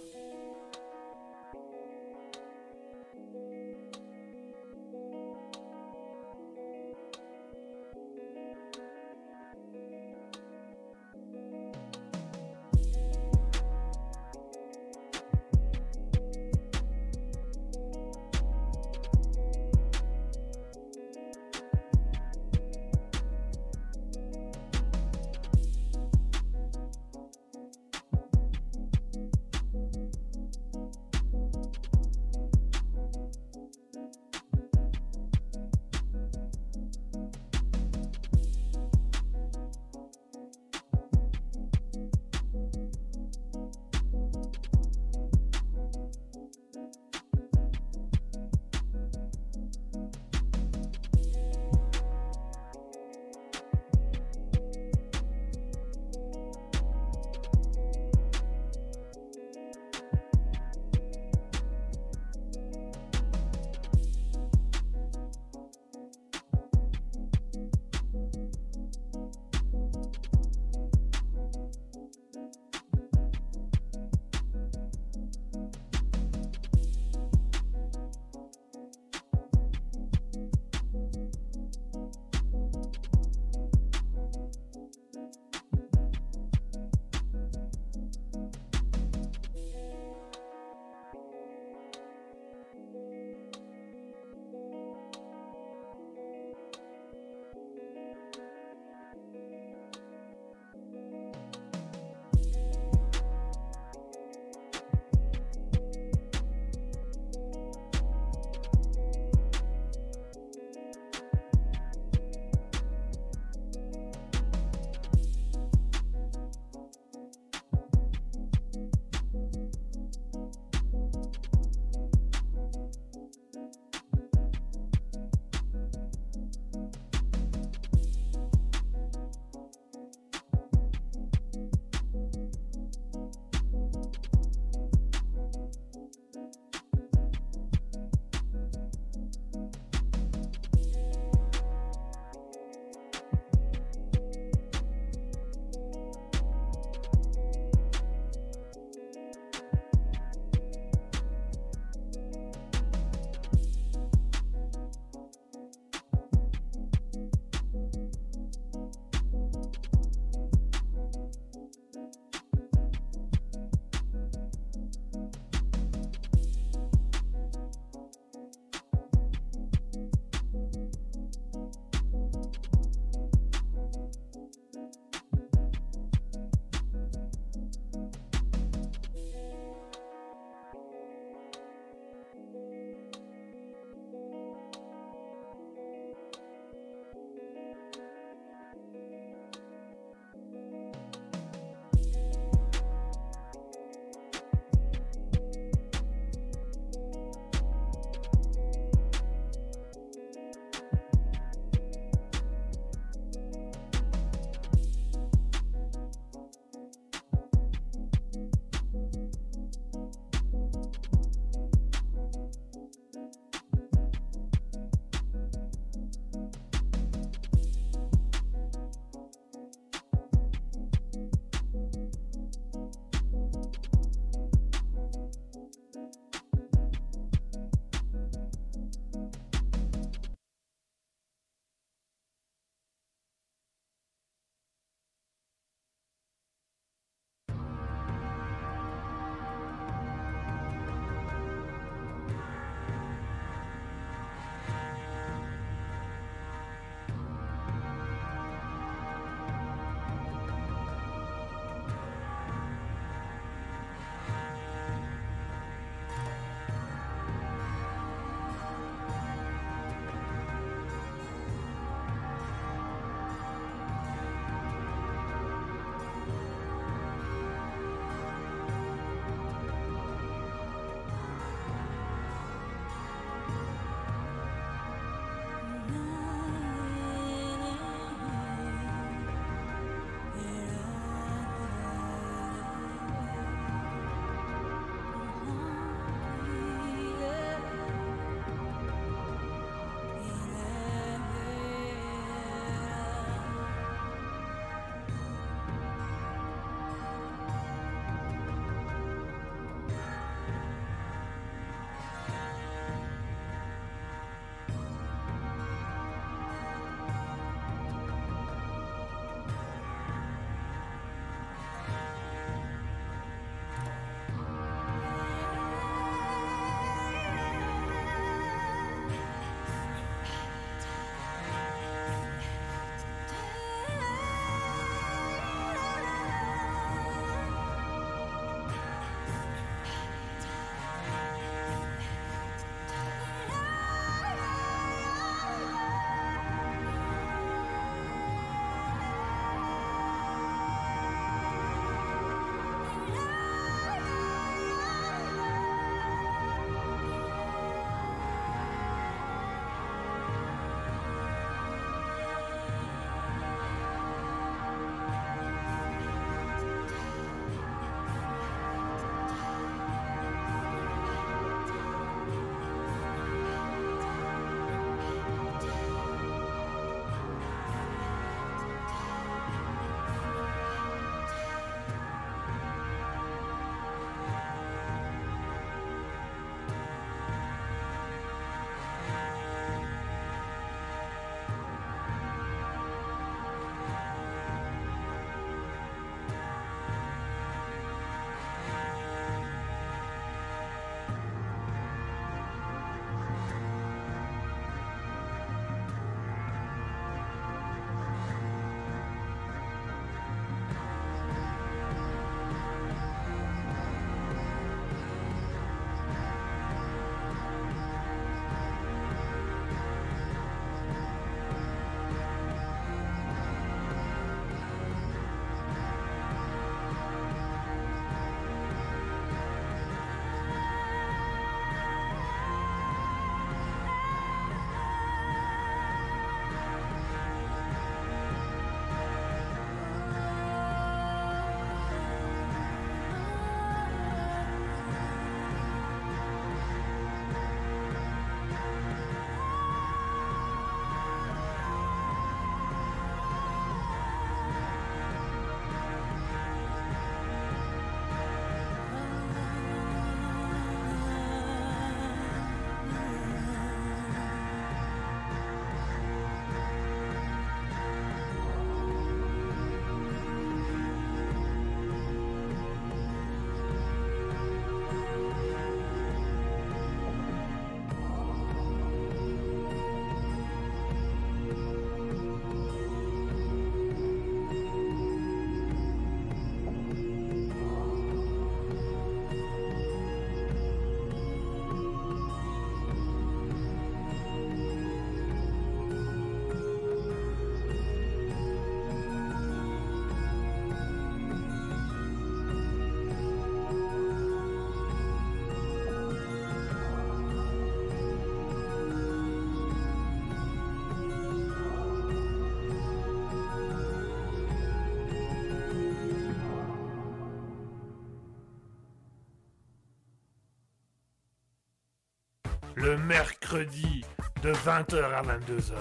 Mercredi de 20h à 22h.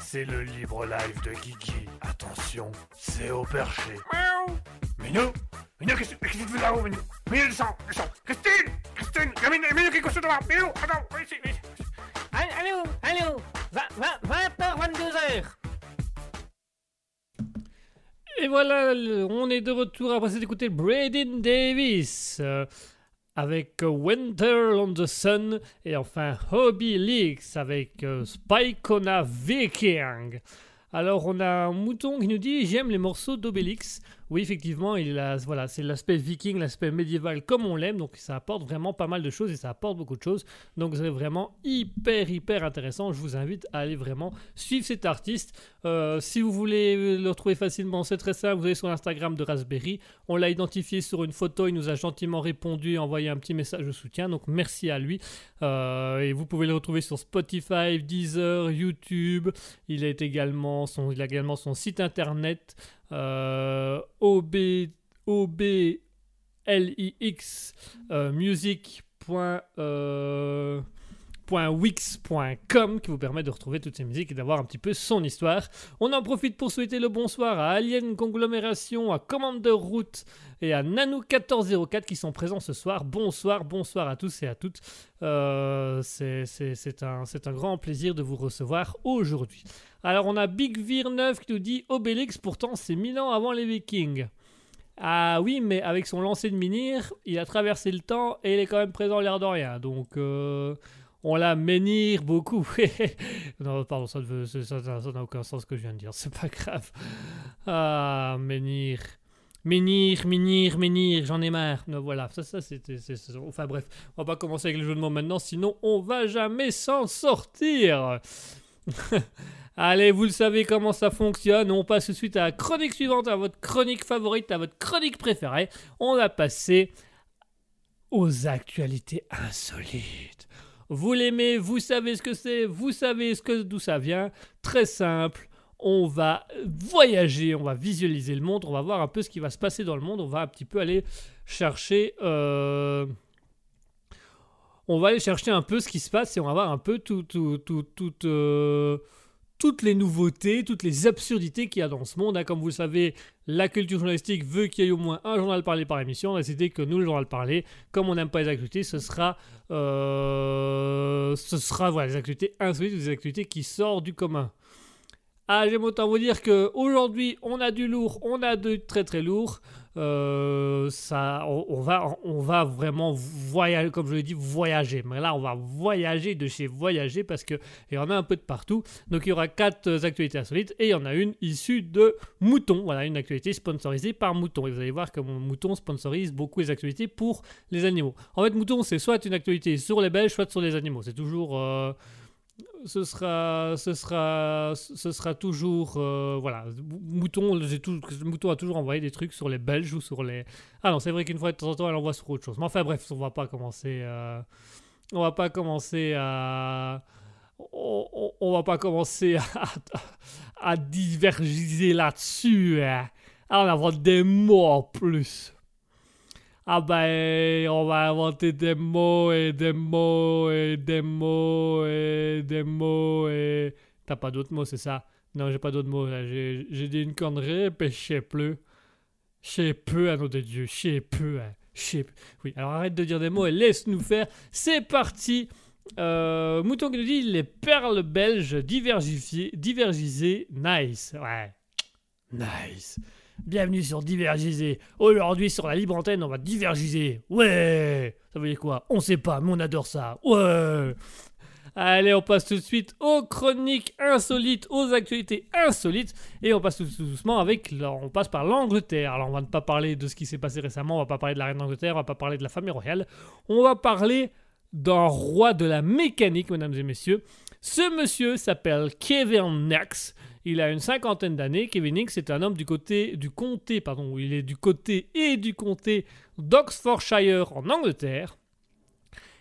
C'est le libre live de Guigui. Attention, c'est au perché.
Miaou.
Minou Minou, qu'est-ce que tu fais là-haut, Minou? Minou, descends, descends Christine Christine Minou, Minou, que tu fais là Minou, attends, viens ici, viens ici.
Allô, allô, 20h, 22h.
Et voilà, on est de retour après écouté Braden Davis euh, avec euh, Winter on the Sun et enfin Hobby Leaks avec euh, Spikona Viking. Alors on a un mouton qui nous dit j'aime les morceaux d'Obélix. Oui effectivement c'est l'aspect viking, l'aspect médiéval comme on l'aime donc ça apporte vraiment pas mal de choses et ça apporte beaucoup de choses donc c'est vraiment hyper hyper intéressant. Je vous invite à aller vraiment suivre cet artiste. Euh, si vous voulez le retrouver facilement, c'est très simple. Vous allez sur l'Instagram de Raspberry. On l'a identifié sur une photo. Il nous a gentiment répondu et envoyé un petit message de soutien. Donc merci à lui. Euh, et vous pouvez le retrouver sur Spotify, Deezer, YouTube. Il a également son, site internet OB, euh, music. euh, wix.com qui vous permet de retrouver toutes ces musiques et d'avoir un petit peu son histoire. On en profite pour souhaiter le bonsoir à Alien Conglomération, à Commander Route et à Nanou1404 qui sont présents ce soir. Bonsoir, bonsoir à tous et à toutes. Euh, c'est- un, un grand plaisir de vous recevoir aujourd'hui. Alors on a Big Vir 9 qui nous dit Obélix, pourtant c'est mille ans avant les Vikings. Ah oui, mais avec son lancer de menhir, il a traversé le temps et il est quand même présent l'air de rien. Donc euh, on l'a menhir beaucoup. non, pardon, ça n'a aucun sens ce que je viens de dire. C'est pas grave. Ah, menhir. Menhir, menhir, menhir, j'en ai marre. Voilà, ça, ça c'était. Enfin bref, on va pas commencer avec le jeu de mots maintenant, sinon on va jamais s'en sortir. Allez, vous le savez comment ça fonctionne. On passe tout de suite à la chronique suivante, à votre chronique favorite, à votre chronique préférée. On va passer aux actualités insolites. Vous l'aimez, vous savez ce que c'est, vous savez ce que d'où ça vient. Très simple. On va voyager, on va visualiser le monde, on va voir un peu ce qui va se passer dans le monde, on va un petit peu aller chercher, euh, on va aller chercher un peu ce qui se passe et on va voir un peu euh, toutes les nouveautés, toutes les absurdités qu'il y a dans ce monde. hein. Comme vous le savez, la culture journalistique veut qu'il y ait au moins un journal parlé par émission. On a que nous, le journal parlé, comme on n'aime pas les actualités, ce sera, euh, ce sera des actualités insolites, des actualités qui sortent du commun. Ah, j'aime autant vous dire que aujourd'hui, on a du lourd, on a du très très lourd. Euh, ça, on, va, on va vraiment voyager, comme je l'ai dit, voyager. Mais là, on va voyager de chez voyager parce que il y en a un peu de partout. Donc, il y aura quatre actualités insolites et il y en a une issue de Mouton. Voilà, une actualité sponsorisée par Mouton. Et vous allez voir que mon Mouton sponsorise beaucoup les actualités pour les animaux. En fait, Mouton, c'est soit une actualité sur les Belges, soit sur les animaux. C'est toujours. euh, ce sera, ce sera, ce sera toujours, euh, voilà, Mouton, tout, Mouton a toujours envoyé des trucs sur les Belges ou sur les. Ah non, c'est vrai qu'une fois de temps en temps, elle envoie sur autre chose. Mais enfin bref, on va pas commencer, euh, on va pas commencer à, on, on- va pas commencer à, à divergiser là-dessus, hein. en avoir des mots en plus. Ah ben, on va inventer des mots et des mots et des mots et des mots et... T'as pas d'autres mots, c'est ça? Non, j'ai pas d'autres mots, là. J'ai dit une connerie, puis je sais plus. Je sais peu, à nom de Dieu, je sais peu, hein. Oui, alors arrête de dire des mots et laisse-nous faire. C'est parti euh, Mouton qui nous dit les perles belges divergisées, nice. Ouais, nice. Bienvenue sur Divergiser. Aujourd'hui, sur la libre antenne, on va divergiser. Ouais Ça veut dire quoi? On sait pas, mais on adore ça. Ouais Allez, on passe tout de suite aux chroniques insolites, aux actualités insolites. Et on passe tout, doucement avec. On passe par l'Angleterre. Alors, on va ne pas parler de ce qui s'est passé récemment. On va pas parler de la reine d'Angleterre. On va pas parler de la famille royale. On va parler d'un roi de la mécanique, mesdames et messieurs. Ce monsieur s'appelle Kevin Knox. Il a une cinquantaine d'années. Kevin Knox est un homme du côté du comté, pardon, il est du côté et du comté d'Oxfordshire en Angleterre.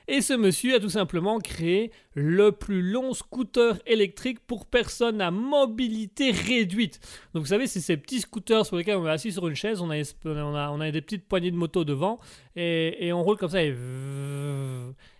Et ce monsieur a tout simplement créé le plus long scooter électrique pour personnes à mobilité réduite. Donc vous savez, c'est ces petits scooters sur lesquels on est assis sur une chaise, on a des petites poignées de moto devant, et, et on roule comme ça, et,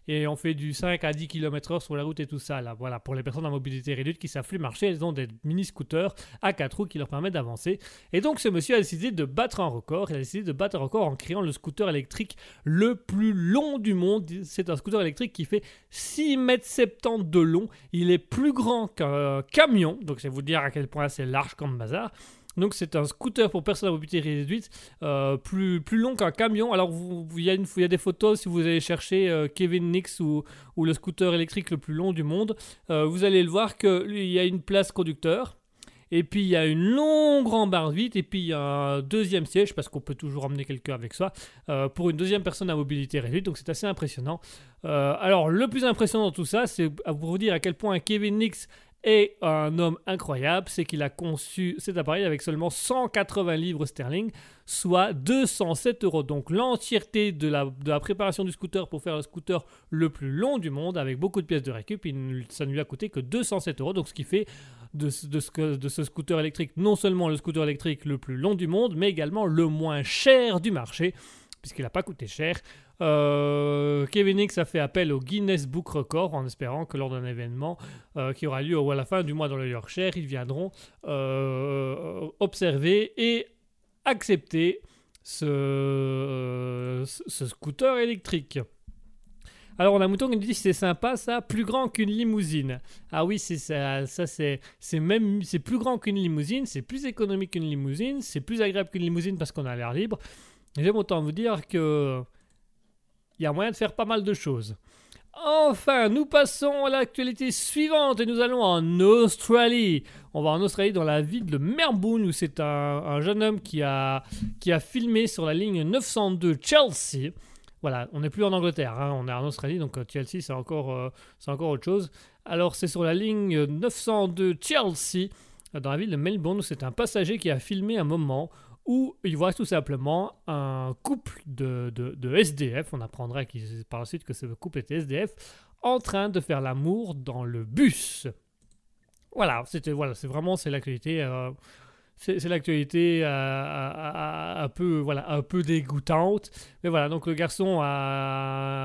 et on fait du 5 à 10 km/h sur la route et tout ça. Là, voilà, pour les personnes à mobilité réduite qui savent plus marcher, elles ont des mini-scooters à 4 roues qui leur permettent d'avancer. Et donc, ce monsieur a décidé de battre un record. Il a décidé de battre un record en créant le scooter électrique le plus long du monde. C'est un scooter électrique qui fait 6 mètres 70 de long. Il est plus grand qu'un camion, donc vais vous dire à quel point c'est large comme bazar. Donc c'est un scooter pour personnes à mobilité réduite, euh, plus, plus long qu'un camion. Alors il y, y a des photos si vous allez chercher euh, Kevin Nix ou, ou, le scooter électrique le plus long du monde. Euh, vous allez le voir qu'il y a une place conducteur. Et puis il y a une longue rambarde vite, et puis il y a un deuxième siège, parce qu'on peut toujours emmener quelqu'un avec soi, pour une deuxième personne à mobilité réduite, donc c'est assez impressionnant. alors le plus impressionnant dans tout ça, c'est pour vous dire à quel point Kevin Nix et un homme incroyable, c'est qu'il a conçu cet appareil avec seulement 180 livres sterling, soit 207 euros. Donc l'entièreté de la, préparation du scooter pour faire le scooter le plus long du monde, avec beaucoup de pièces de récup, ça ne lui a coûté que 207 euros. Donc ce qui fait de, de, ce, de ce scooter électrique non seulement le scooter électrique le plus long du monde, mais également le moins cher du marché, puisqu'il n'a pas coûté cher. Euh, Kevin X a fait appel au Guinness Book Record en espérant que lors d'un événement euh, qui aura lieu à la fin du mois dans le Yorkshire, ils viendront euh, observer et accepter ce, scooter électrique. Alors on a Mouton qui nous dit c'est sympa ça, plus grand qu'une limousine. Ah oui, c'est ça, ça c'est même c'est plus grand qu'une limousine, c'est plus économique qu'une limousine, c'est plus agréable qu'une limousine parce qu'on a l'air libre. J'aime autant vous dire que il y a moyen de faire pas mal de choses. Enfin, nous passons à l'actualité suivante et nous allons en Australie. On va en Australie dans la ville de Melbourne où c'est un, jeune homme qui a, qui a filmé sur la ligne 902 Chelsea. Voilà, on n'est plus en Angleterre, hein, on est en Australie, donc euh, Chelsea c'est encore, euh, c'est encore autre chose. Alors c'est sur la ligne 902 Chelsea, dans la ville de Melbourne, où c'est un passager qui a filmé un moment où il voit tout simplement un couple de, de, SDF, on apprendra par la suite que ce couple était SDF, en train de faire l'amour dans le bus. Voilà, c'était voilà, c'est vraiment c'est l'actualité. Euh, c'est l'actualité euh, un peu voilà un peu dégoûtante mais voilà donc le garçon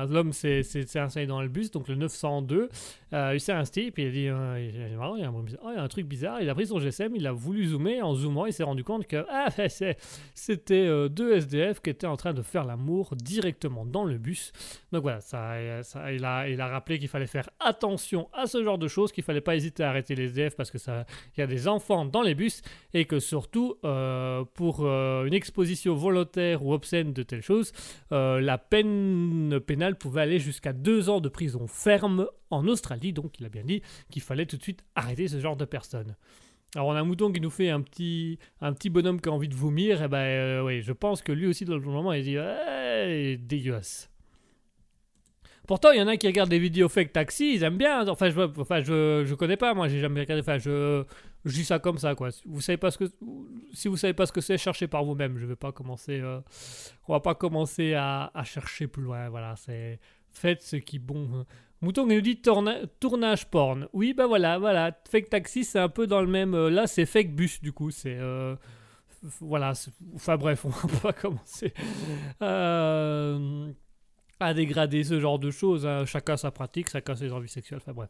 l'homme s'est installé dans le bus donc le 902 euh, il s'est installé puis il a dit euh, il, y a oh, il y a un truc bizarre. Il a pris son GSM il a voulu zoomer. En zoomant il s'est rendu compte que ah, c'était deux SDF qui étaient en train de faire l'amour directement dans le bus. Donc voilà ça, il a il a rappelé qu'il fallait faire attention à ce genre de choses qu'il fallait pas hésiter à arrêter les SDF parce que ça il y a des enfants dans les bus et que surtout euh, pour euh, une exposition volontaire ou obscène de telles choses, euh, la peine pénale pouvait aller jusqu'à deux ans de prison ferme en Australie. Donc il a bien dit qu'il fallait tout de suite arrêter ce genre de personnes. Alors on a un mouton qui nous fait un petit, un petit bonhomme qui a envie de vomir, et eh ben oui, je pense que lui aussi dans le moment il dit hey, dégueulasse. Pourtant, il y en a qui regardent des vidéos fake taxi, ils aiment bien. Enfin, je, enfin, je, je connais pas, moi, j'ai jamais regardé. Enfin, je, dis ça comme ça, quoi. Vous savez pas ce que, si vous savez pas ce que c'est, cherchez par vous-même. Je vais pas commencer, euh, on va pas commencer à, à, chercher plus loin. Voilà, c'est faites ce qui bon. Mouton nous dit tournage porn. Oui, bah voilà, voilà. Fake taxi, c'est un peu dans le même. Euh, là, c'est fake bus, du coup. C'est. Euh, voilà. Enfin bref, on va commencer. Euh à dégrader ce genre de choses. Hein. Chacun sa pratique, chacun ses envies sexuelles. Enfin bref.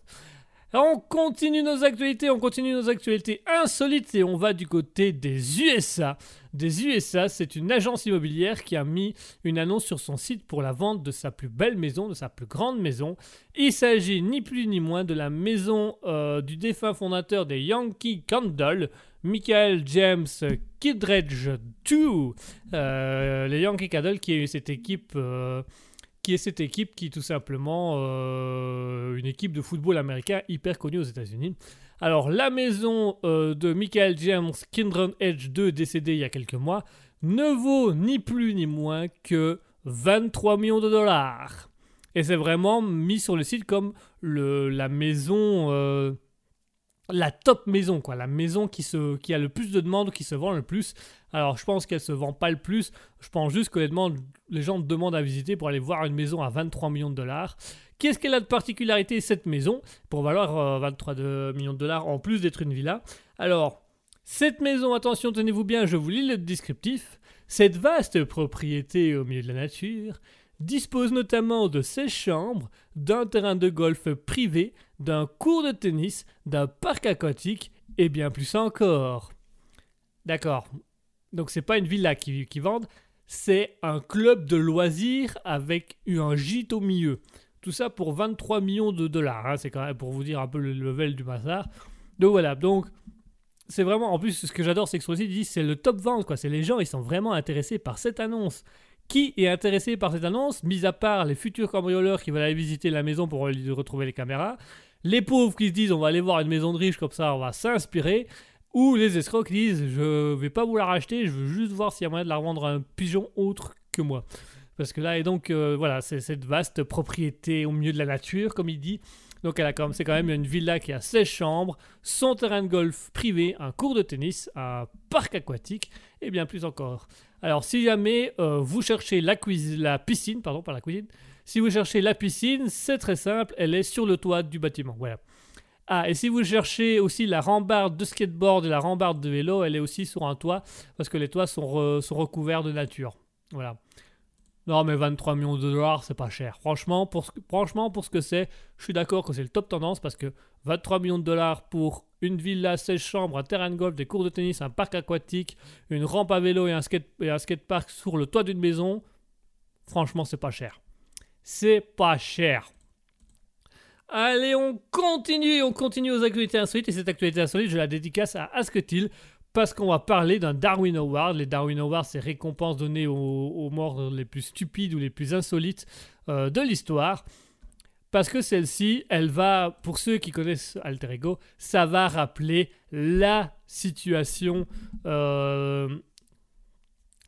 On continue nos actualités, on continue nos actualités insolites et on va du côté des USA. Des USA, c'est une agence immobilière qui a mis une annonce sur son site pour la vente de sa plus belle maison, de sa plus grande maison. Il s'agit ni plus ni moins de la maison euh, du défunt fondateur des Yankee Candle, Michael James Kidredge II. Euh, les Yankee Candle qui eu cette équipe... Euh, qui est cette équipe qui est tout simplement euh, une équipe de football américain hyper connue aux États-Unis. Alors la maison euh, de Michael James Kindred Edge 2 décédé il y a quelques mois ne vaut ni plus ni moins que 23 millions de dollars. Et c'est vraiment mis sur le site comme la maison euh, la top maison, quoi, la maison qui, se, qui a le plus de demandes, qui se vend le plus. Alors je pense qu'elle se vend pas le plus, je pense juste qu'honnêtement les gens demandent à visiter pour aller voir une maison à 23 millions de dollars. Qu'est-ce qu'elle a de particularité cette maison? Pour valoir 23 euh, millions de dollars en plus d'être une villa Alors cette maison, attention tenez-vous bien, je vous lis le descriptif. Cette vaste propriété au milieu de la nature dispose notamment de 16 chambres, d'un terrain de golf privé, d'un cours de tennis, d'un parc aquatique et bien plus encore. D'accord. Donc c'est pas une villa qui, qui vendent, c'est un club de loisirs avec un gîte au milieu. Tout ça pour 23 millions de dollars. hein. C'est quand même pour vous dire un peu le level du bazar. Donc voilà. Donc c'est vraiment. En plus, ce que j'adore, c'est que sur c'est le top vente. quoi. C'est les gens, ils sont vraiment intéressés par cette annonce. Qui est intéressé par cette annonce, mis à part les futurs cambrioleurs qui veulent aller visiter la maison pour retrouver les caméras, les pauvres qui se disent on va aller voir une maison de riche comme ça, on va s'inspirer, ou les escrocs qui disent je vais pas vous la racheter, je veux juste voir s'il y a moyen de la revendre à un pigeon autre que moi. Parce que là, et donc euh, voilà, c'est cette vaste propriété au milieu de la nature, comme il dit. Donc elle a quand même, c'est quand même une villa qui a 16 chambres, son terrain de golf privé, un cours de tennis, un parc aquatique et bien plus encore. Alors si jamais euh, vous cherchez la, cuisine, la piscine, pardon, pas la cuisine, si vous cherchez la piscine, c'est très simple, elle est sur le toit du bâtiment. Voilà. Ah, et si vous cherchez aussi la rambarde de skateboard et la rambarde de vélo, elle est aussi sur un toit, parce que les toits sont, re- sont recouverts de nature. Voilà. Non, mais 23 millions de dollars, c'est pas cher. Franchement, pour ce, franchement, pour ce que c'est, je suis d'accord que c'est le top tendance, parce que 23 millions de dollars pour une villa, 16 chambres, un terrain de golf, des cours de tennis, un parc aquatique, une rampe à vélo et un, skate, et un skatepark sur le toit d'une maison, franchement, c'est pas cher. C'est pas cher. Allez, on continue, on continue aux actualités insolites. Et cette actualité insolite, je la dédicace à Asketil parce qu'on va parler d'un Darwin Award. Les Darwin Awards, c'est récompenses données aux, morts les plus stupides ou les plus insolites euh, de l'histoire. Parce que celle-ci, elle va, pour ceux qui connaissent Alter Ego, ça va rappeler la situation, euh,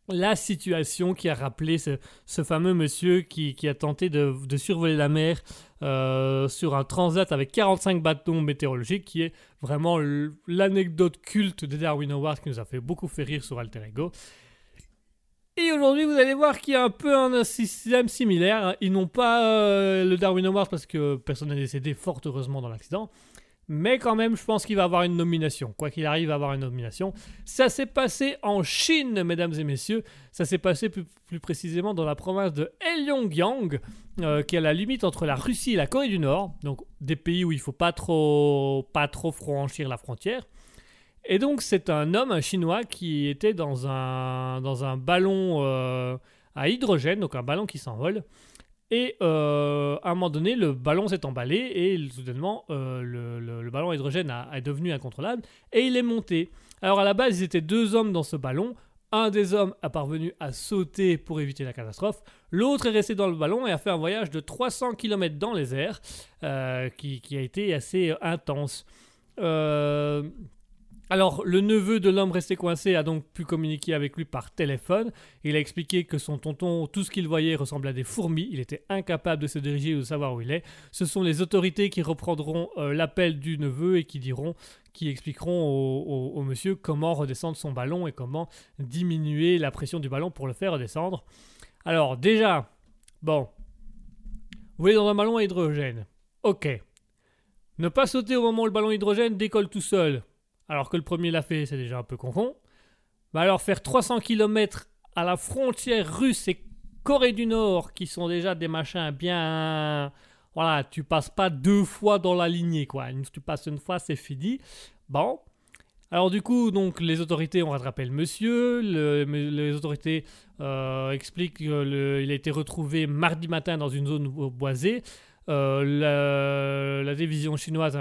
la situation qui a rappelé ce, fameux monsieur qui, a tenté de, de survoler la mer euh, sur un transat avec 45 bâtons météorologiques, qui est vraiment l'anecdote culte des Darwin Awards qui nous a fait beaucoup faire rire sur Alter Ego. Et aujourd'hui, vous allez voir qu'il y a un peu un système similaire. Ils n'ont pas euh, le Darwin Award parce que personne n'est décédé, fort heureusement, dans l'accident. Mais quand même, je pense qu'il va avoir une nomination. Quoi qu'il arrive, il avoir une nomination. Ça s'est passé en Chine, mesdames et messieurs. Ça s'est passé plus, précisément dans la province de Heilongjiang, euh, qui est à la limite entre la Russie et la Corée du Nord. Donc des pays où il faut pas trop, pas trop franchir la frontière. Et donc c'est un homme, un chinois, qui était dans un, dans un ballon euh, à hydrogène, donc un ballon qui s'envole. Et euh, à un moment donné, le ballon s'est emballé et soudainement, euh, le, ballon à hydrogène est devenu incontrôlable et il est monté. Alors à la base, ils étaient deux hommes dans ce ballon. Un des hommes a parvenu à sauter pour éviter la catastrophe. L'autre est resté dans le ballon et a fait un voyage de 300 km dans les airs, euh, qui, qui a été assez intense. Euh, alors, le neveu de l'homme resté coincé a donc pu communiquer avec lui par téléphone. Il a expliqué que son tonton, tout ce qu'il voyait ressemblait à des fourmis. Il était incapable de se diriger ou de savoir où il est. Ce sont les autorités qui reprendront euh, l'appel du neveu et qui diront, qui expliqueront au, monsieur comment redescendre son ballon et comment diminuer la pression du ballon pour le faire redescendre. Alors, déjà, bon, vous voulez dans un ballon à hydrogène. Ok. Ne pas sauter au moment où le ballon hydrogène décolle tout seul alors que le premier l'a fait, c'est déjà un peu confond. Bah alors faire 300 km à la frontière russe et Corée du Nord, qui sont déjà des machins bien... Voilà, tu passes pas deux fois dans la lignée, quoi. Tu passes une fois, c'est fini. Bon. Alors du coup, donc les autorités ont rattrapé le monsieur. Les autorités euh, expliquent qu'il a été retrouvé mardi matin dans une zone boisée. Euh, la, division chinoise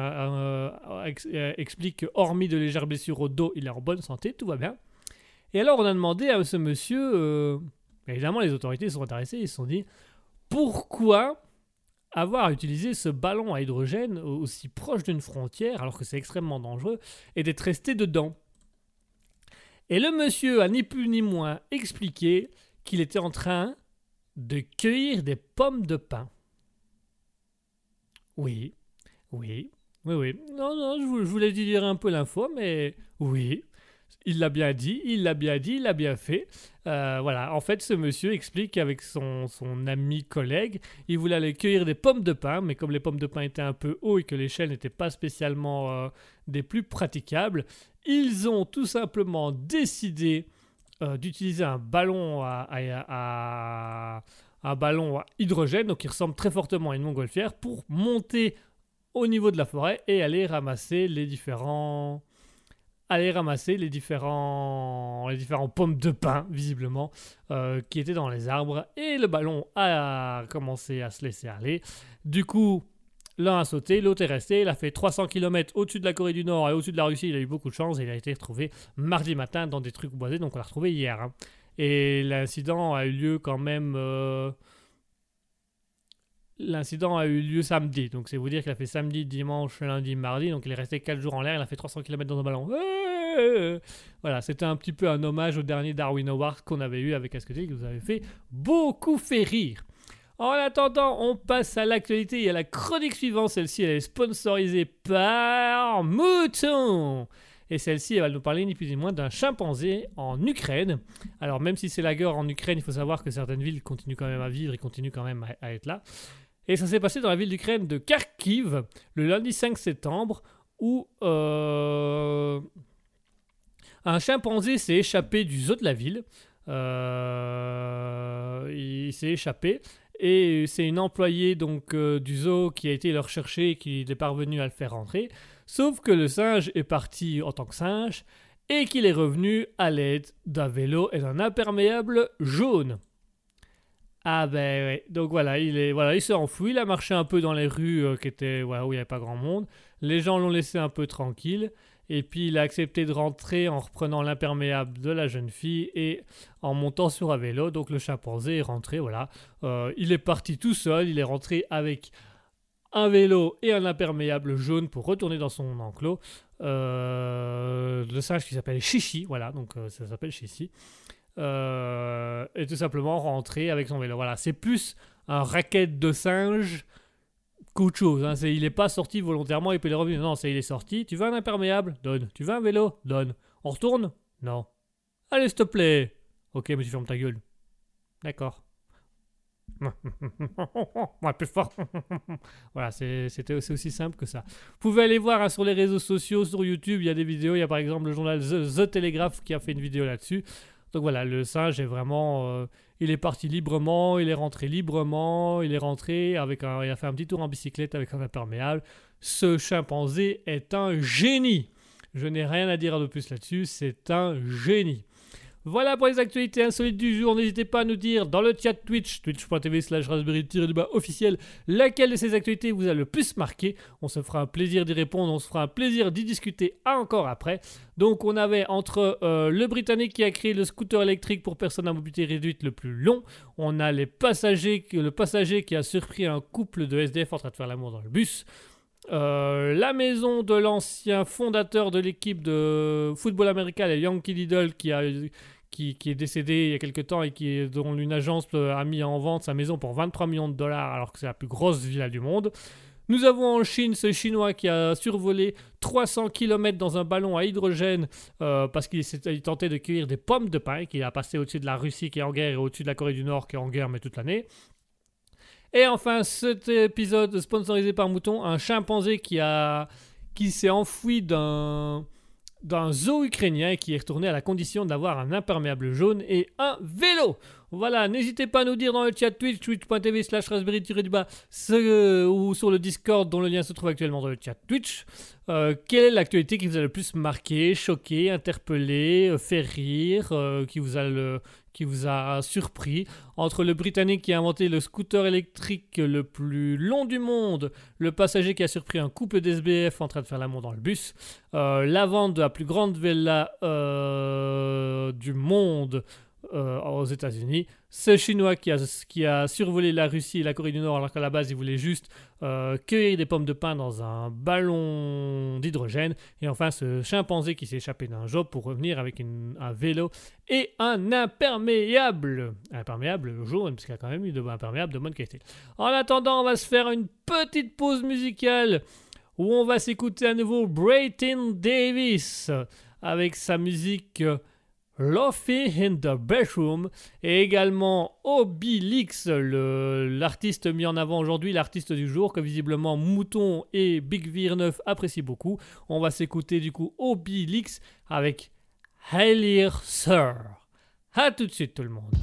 ex- euh, explique que, hormis de légères blessures au dos, il est en bonne santé, tout va bien. Et alors, on a demandé à ce monsieur, euh, évidemment, les autorités sont intéressées, ils se sont dit pourquoi avoir utilisé ce ballon à hydrogène au- aussi proche d'une frontière, alors que c'est extrêmement dangereux, et d'être resté dedans? Et le monsieur a ni plus ni moins expliqué qu'il était en train de cueillir des pommes de pin. Oui, oui, oui, oui. Non, non, je, vou- je voulais dire un peu l'info, mais oui, il l'a bien dit, il l'a bien dit, il l'a bien fait. Euh, voilà, en fait, ce monsieur explique qu'avec son, son ami collègue, il voulait aller cueillir des pommes de pin, mais comme les pommes de pin étaient un peu hauts et que l'échelle n'était pas spécialement euh, des plus praticables, ils ont tout simplement décidé euh, d'utiliser un ballon à, à- à- un ballon à hydrogène, donc qui ressemble très fortement à une montgolfière, pour monter au niveau de la forêt et aller ramasser les différents aller ramasser les différents les différents pommes de pin visiblement euh, qui étaient dans les arbres. Et le ballon a commencé à se laisser aller. Du coup l'un a sauté l'autre est resté. Il a fait 300 km au-dessus de la Corée du Nord et au-dessus de la Russie. Il a eu beaucoup de chance il a été retrouvé mardi matin dans des trucs boisés. Donc on l'a retrouvé hier hein. Et l'incident a eu lieu quand même euh, L'incident a eu lieu samedi, donc c'est vous dire qu'il a fait samedi, dimanche, lundi, mardi, donc il est resté 4 jours en l'air, il a fait 300 km dans un ballon. Voilà, c'était un petit peu un hommage au dernier Darwin Award qu'on avait eu avec Asketil, qui vous avait fait beaucoup fait rire. En attendant, on passe à l'actualité et à la chronique suivante. Celle-ci, elle est sponsorisée par Mouton. Et celle-ci, elle va nous parler ni plus ni moins d'un chimpanzé en Ukraine. Alors, même si c'est la guerre en Ukraine, il faut savoir que certaines villes continuent quand même à vivre et continuent quand même à, être là. Et ça s'est passé dans la ville d'Ukraine de Kharkiv le lundi 5 septembre où euh, un chimpanzé s'est échappé du zoo de la ville. Euh, il s'est échappé et c'est une employée donc euh, du zoo qui a été le rechercher et qui est parvenu à le faire rentrer. Sauf que le singe est parti en tant que singe et qu'il est revenu à l'aide d'un vélo et d'un imperméable jaune. Ah ben ouais. Donc voilà, il est voilà, il s'est enfoui, il a marché un peu dans les rues euh, qui où il n'y avait pas grand monde. Les gens l'ont laissé un peu tranquille et puis il a accepté de rentrer en reprenant l'imperméable de la jeune fille et en montant sur un vélo. Donc le chimpanzé est rentré, voilà. Euh, il est parti tout seul, il est rentré avec un vélo et un imperméable jaune pour retourner dans son enclos. Euh, le singe qui s'appelle Chichi, voilà, donc euh, ça s'appelle Chichi. Euh, et tout simplement rentrer avec son vélo. Voilà, c'est plus un racket de singe qu'autre chose. Hein. Il n'est pas sorti volontairement et puis il est revenu. Non, c'est il est sorti. Tu veux un imperméable? Donne. Tu veux un vélo? Donne. On retourne? Non. Allez, s'il te plaît. Ok, mais tu fermes ta gueule. D'accord. Ouais, plus fort. voilà, c'était aussi simple que ça. Vous pouvez aller voir hein, sur les réseaux sociaux, sur YouTube, il y a des vidéos. Il y a par exemple le journal The, The Telegraph qui a fait une vidéo là-dessus. Donc voilà, le singe est vraiment. euh, il est parti librement, il est rentré librement, il est rentré avec un. Il a fait un petit tour en bicyclette avec un imperméable. Ce chimpanzé est un génie. Je n'ai rien à dire de plus là-dessus, c'est un génie. Voilà pour les actualités insolites du jour. N'hésitez pas à nous dire dans le chat Twitch, twitch.tv slash raspberry officiel, laquelle de ces actualités vous a le plus marqué. On se fera un plaisir d'y répondre, on se fera un plaisir d'y discuter encore après. Donc on avait entre euh, le Britannique qui a créé le scooter électrique pour personnes à mobilité réduite le plus long, on a les passagers, le passager qui a surpris un couple de SDF en train de faire l'amour dans le bus. Euh, la maison de l'ancien fondateur de l'équipe de football américain, les Yankee Lidl, qui, a, qui, est décédé il y a quelques temps et qui, dont une agence a mis en vente sa maison pour 23 millions de dollars alors que c'est la plus grosse villa du monde. Nous avons en Chine ce Chinois qui a survolé 300 km dans un ballon à hydrogène euh, parce qu'il tentait de cueillir des pommes de pain qu'il a passé au-dessus de la Russie qui est en guerre et au-dessus de la Corée du Nord qui est en guerre mais toute l'année. Et enfin, cet épisode sponsorisé par Mouton, un chimpanzé qui qui s'est enfoui d'un d'un zoo ukrainien qui est retourné à la condition d'avoir un imperméable jaune et un vélo. Voilà, n'hésitez pas à nous dire dans le chat Twitch, twitch.tv slash raspberry du bas ou sur le Discord dont le lien se trouve actuellement dans le chat Twitch. euh, quelle est l'actualité qui vous a le plus marqué, choqué, interpellé, euh, fait rire, euh, qui vous a surpris? Entre le Britannique qui a inventé le scooter électrique le plus long du monde, le passager qui a surpris un couple d'SBF en train de faire l'amour dans le bus, euh, la vente de la plus grande villa euh, du monde euh, aux États-Unis, ce Chinois qui a, survolé la Russie et la Corée du Nord alors qu'à la base il voulait juste euh, cueillir des pommes de pin dans un ballon d'hydrogène, et enfin ce chimpanzé qui s'est échappé d'un job pour revenir avec un vélo et un imperméable. Imperméable jaune, parce qu'il a quand même eu de imperméable de bonne qualité. En attendant, on va se faire une petite pause musicale où on va s'écouter à nouveau Brayton Davis avec sa musique euh, Lofi in the Bedroom et également Obilix, le- l'artiste mis en avant aujourd'hui, l'artiste du jour que visiblement Mouton et Big Vir9 apprécient beaucoup. On va s'écouter du coup Obilix avec Halir Sir. A tout de suite tout le monde.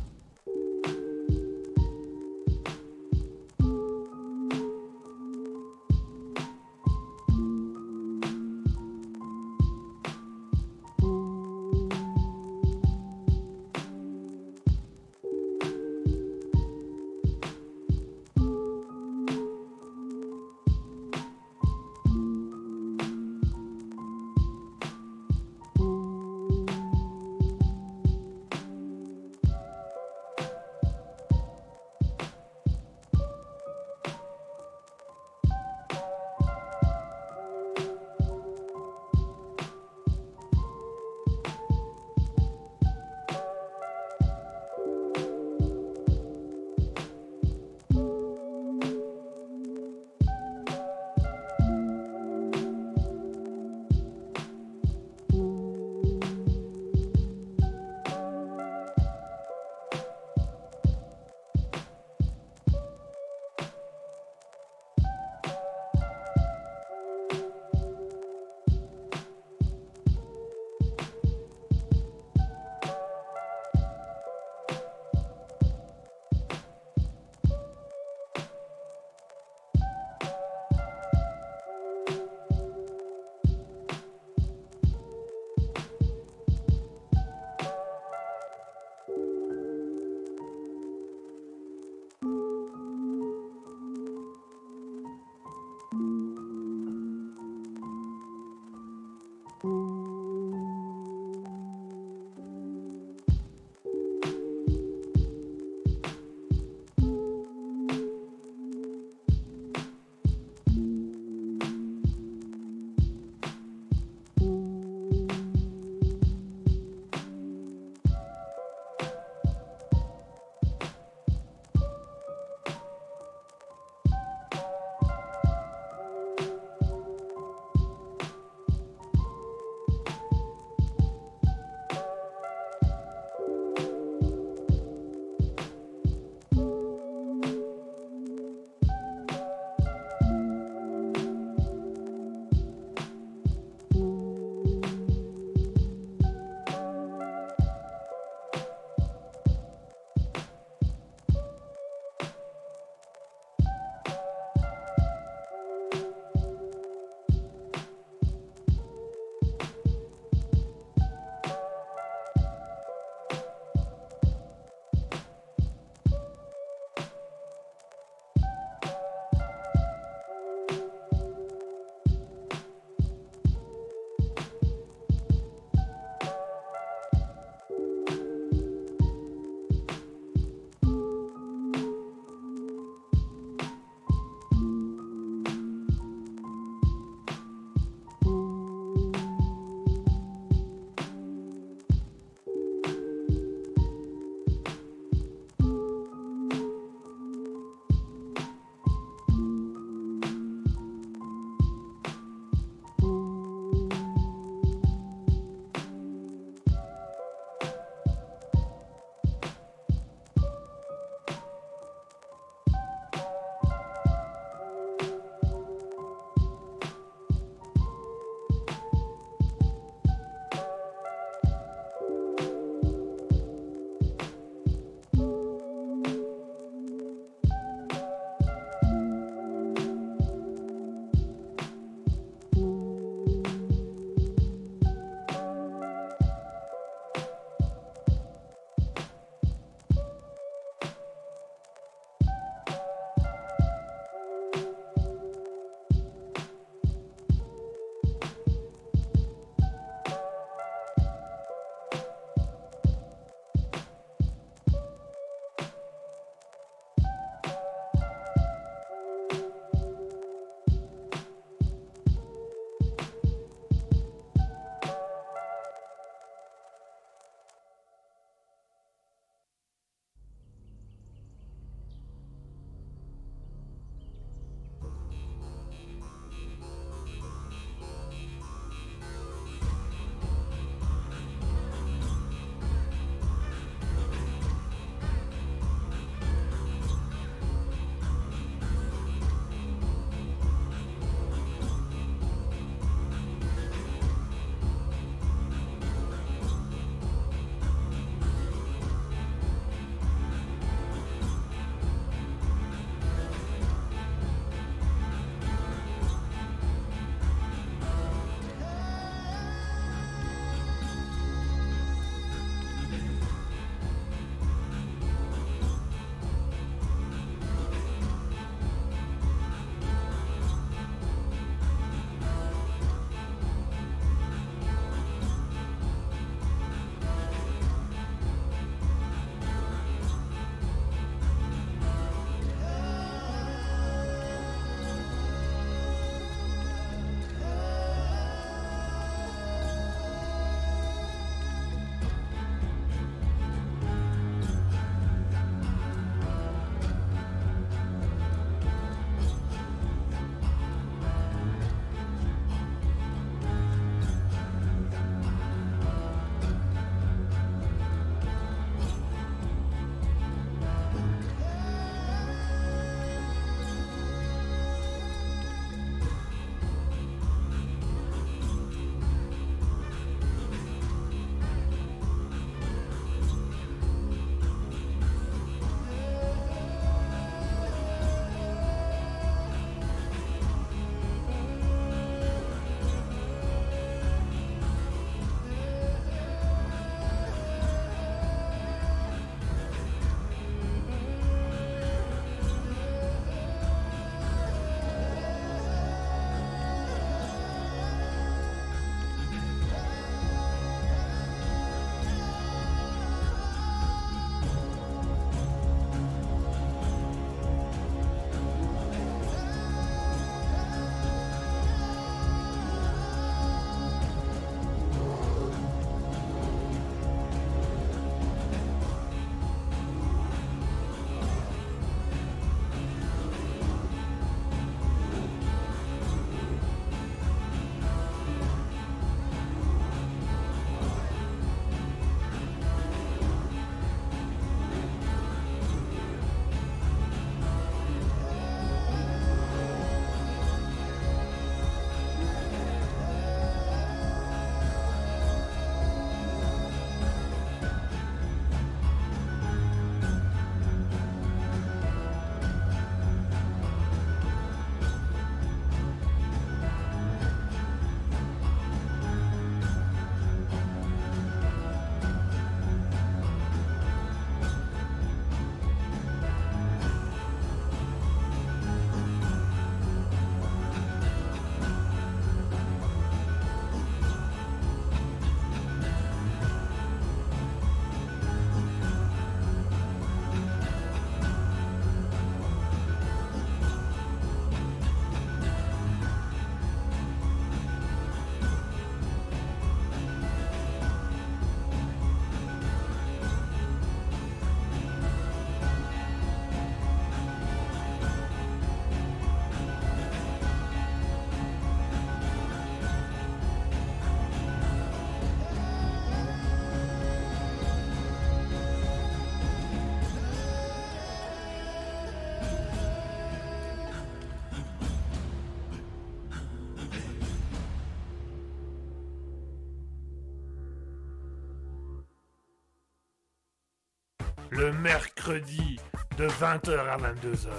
Mercredi de 20h à 22h.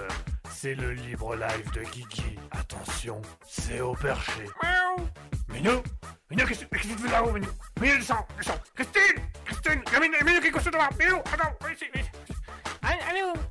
C'est le libre live de Guigui. Attention, c'est au perché.
Miaou.
Minou Minou, qu'est-ce que tu fais là-haut, Minou? Minou, descends, descends Christine Christine Minou, Minou, qui est couché devant Minou, attends, ici, ici.
Allô, allô,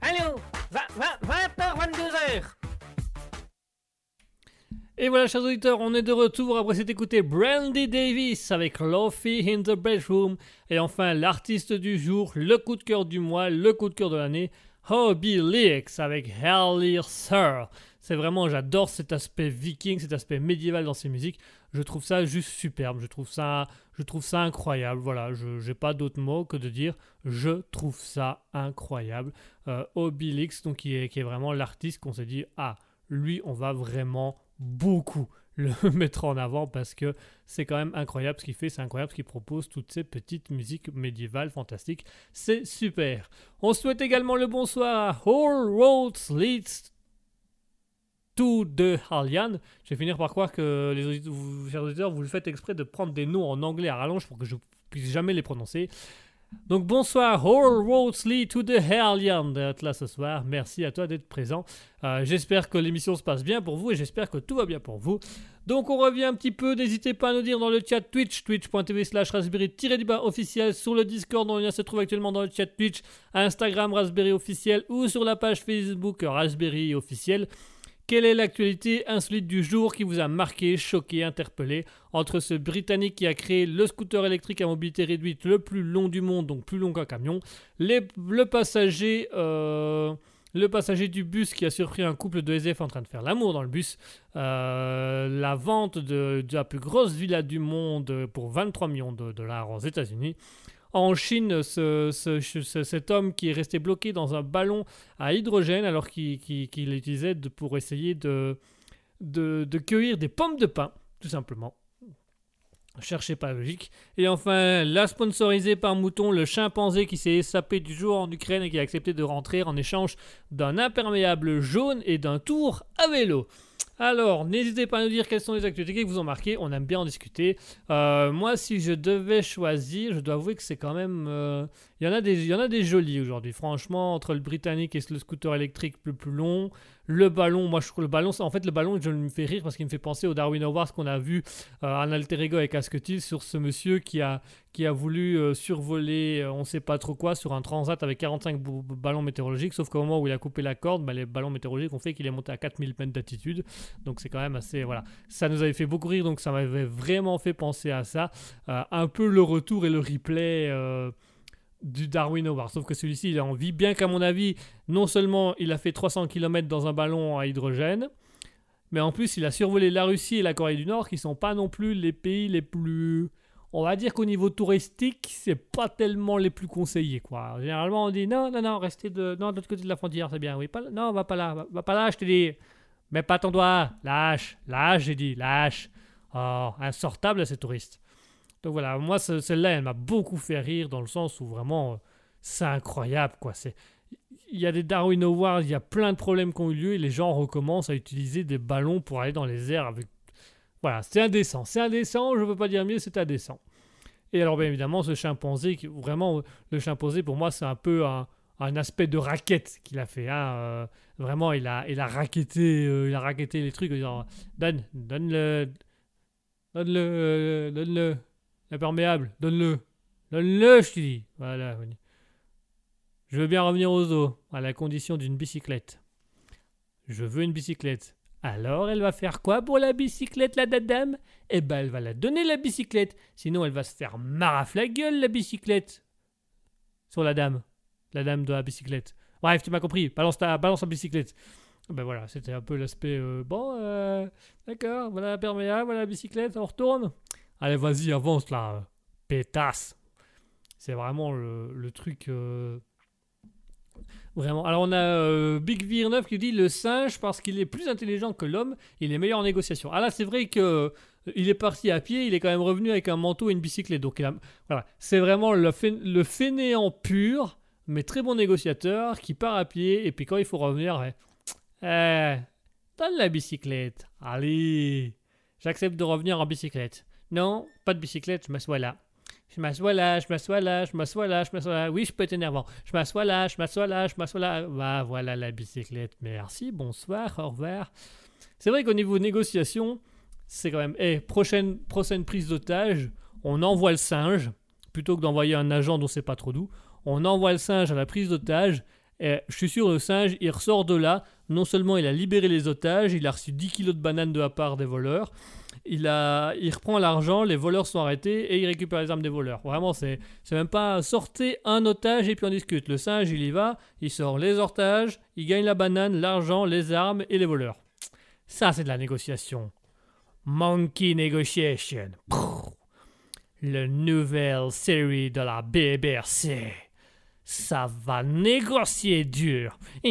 Et voilà, chers auditeurs, on est de retour après s'être écouté Brandy Davis avec Lofi in the Bedroom. Et enfin, l'artiste du jour, le coup de cœur du mois, le coup de cœur de l'année, Hobby Leaks avec Harley Sir. C'est vraiment, j'adore cet aspect viking, cet aspect médiéval dans ses musiques. Je trouve ça juste superbe, je trouve ça, je trouve ça incroyable. Voilà, je n'ai pas d'autre mot que de dire je trouve ça incroyable. Euh, donc est, qui est vraiment l'artiste qu'on s'est dit, ah, lui, on va vraiment beaucoup le mettre en avant parce que c'est quand même incroyable ce qu'il fait, c'est incroyable ce qu'il propose, toutes ces petites musiques médiévales fantastiques, c'est super. On souhaite également le bonsoir à All Roads Leads to the Harlian. Je vais finir par croire que les auditeurs, vous, auditeurs, vous le faites exprès de prendre des noms en anglais à rallonge pour que je puisse jamais les prononcer. Donc bonsoir, All Roads to the Hellion d'être là ce soir. Merci à toi d'être présent. Euh, j'espère que l'émission se passe bien pour vous et j'espère que tout va bien pour vous. Donc on revient un petit peu, n'hésitez pas à nous dire dans le chat Twitch, twitch.tv slash raspberry-du-bas officiel, sur le Discord lien se trouve actuellement dans le chat Twitch, Instagram Raspberry officiel ou sur la page Facebook Raspberry officiel. Quelle est l'actualité insolite du jour qui vous a marqué, choqué, interpellé entre ce Britannique qui a créé le scooter électrique à mobilité réduite le plus long du monde, donc plus long qu'un camion, le passager... Euh, le passager du bus qui a surpris un couple de SF en train de faire l'amour dans le bus, euh, la vente de, de, la plus grosse villa du monde pour 23 millions de dollars aux États-Unis, en Chine, cet homme qui est resté bloqué dans un ballon à hydrogène alors qu'il l'utilisait pour essayer de, cueillir des pommes de pin, tout simplement. Cherchez pas logique. Et enfin, la sponsorisée par Mouton, le chimpanzé qui s'est sapé du jour en Ukraine et qui a accepté de rentrer en échange d'un imperméable jaune et d'un tour à vélo. Alors, n'hésitez pas à nous dire quelles sont les actualités qui vous ont marqué. On aime bien en discuter. Euh, moi, si je devais choisir, je dois avouer que c'est quand même. Euh, il y en a des, il jolis aujourd'hui. Franchement, entre le britannique et le scooter électrique le plus long, le ballon, moi je trouve le ballon, en fait le ballon je me fais rire parce qu'il me fait penser au Darwin Awards qu'on a vu euh, en alter ego avec Asketil sur ce monsieur qui a, qui a voulu euh, survoler on sait pas trop quoi sur un transat avec 45 ballons météorologiques. Sauf qu'au moment où il a coupé la corde, bah, les ballons météorologiques ont fait qu'il est monté à 4000 mètres d'altitude. Donc c'est quand même assez, voilà, ça nous avait fait beaucoup rire donc ça m'avait vraiment fait penser à ça, euh, un peu le retour et le replay du Darwin Award. Sauf que celui-ci, il a envie, bien qu'à mon avis, non seulement il a fait 300 km dans un ballon à hydrogène, mais en plus il a survolé la Russie et la Corée du Nord, qui sont pas non plus les pays les plus... On va dire qu'au niveau touristique, c'est pas tellement les plus conseillés, quoi. Généralement, on dit non, non, non, restez de, non, de l'autre côté de la frontière, c'est bien. Oui, pas, non, va pas là, va, pas là, je te dis. Mets pas ton doigt, lâche, lâche, j'ai dit, lâche. Oh, insortable ces touristes. Donc voilà, moi, celle-là, elle m'a beaucoup fait rire dans le sens où vraiment, euh, c'est incroyable, quoi. C'est il y a des Darwin Awards, il y a plein de problèmes qui ont eu lieu et les gens recommencent à utiliser des ballons pour aller dans les airs avec. Voilà, c'est indécent. C'est indécent, je ne veux pas dire mieux, c'est indécent. Et alors, bien évidemment, ce chimpanzé, vraiment, le chimpanzé, pour moi, c'est un peu un, aspect de raquette qu'il a fait. Hein. Euh, vraiment, il a, il a raquetté, euh, il a raquetté les trucs. Genre, donne, donne-le, donne-le, donne-le. Imperméable, donne-le. Donne-le, je te dis. Voilà. Je veux bien revenir aux eaux, à la condition d'une bicyclette. Je veux une bicyclette. Alors, elle va faire quoi pour la bicyclette, la dame? Eh ben, elle va la donner, la bicyclette. Sinon, elle va se faire maraf la gueule, la bicyclette. Sur la dame. La dame de la bicyclette. Bref, tu m'as compris. Balance ta, balance bicyclette. Ben voilà, c'était un peu l'aspect. Euh, bon, euh, d'accord, voilà l'imperméable, voilà la bicyclette, on retourne. Allez, vas-y, avance là, pétasse. C'est vraiment le, truc. Euh, vraiment. Alors, on a euh, Big V9 qui dit le singe, parce qu'il est plus intelligent que l'homme, il est meilleur en négociation. Ah là, c'est vrai que. Euh, il est parti à pied, il est quand même revenu avec un manteau et une bicyclette. Donc, voilà, c'est vraiment le, le fainéant pur, mais très bon négociateur qui part à pied. Et puis, quand il faut revenir, eh, donne la bicyclette. Allez, j'accepte de revenir en bicyclette. Non, pas de bicyclette, je m'assois là. Je m'assois là, je m'assois là, je m'assois là, je m'assois là. Oui, je peux être énervant. Je m'assois là, je m'assois là, je m'assois là. Bah, voilà la bicyclette. Merci, bonsoir, au revoir. C'est vrai qu'au niveau négociation, c'est quand même. Eh, prochaine, prochaine prise d'otage, on envoie le singe, plutôt que d'envoyer un agent dont c'est pas trop doux. On envoie le singe à la prise d'otage. Et je suis sûr, le singe, il ressort de là. Non seulement il a libéré les otages, il a reçu 10 kilos de bananes de la part des voleurs. Il, a, il reprend l'argent, les voleurs sont arrêtés et il récupère les armes des voleurs. Vraiment, c'est, même pas sortez un otage et puis on discute. Le singe, il y va, il sort les otages, il gagne la banane, l'argent, les armes et les voleurs. Ça, c'est de la négociation. Monkey Negotiation. Le nouvelle série de la BBC. Ça va négocier dur.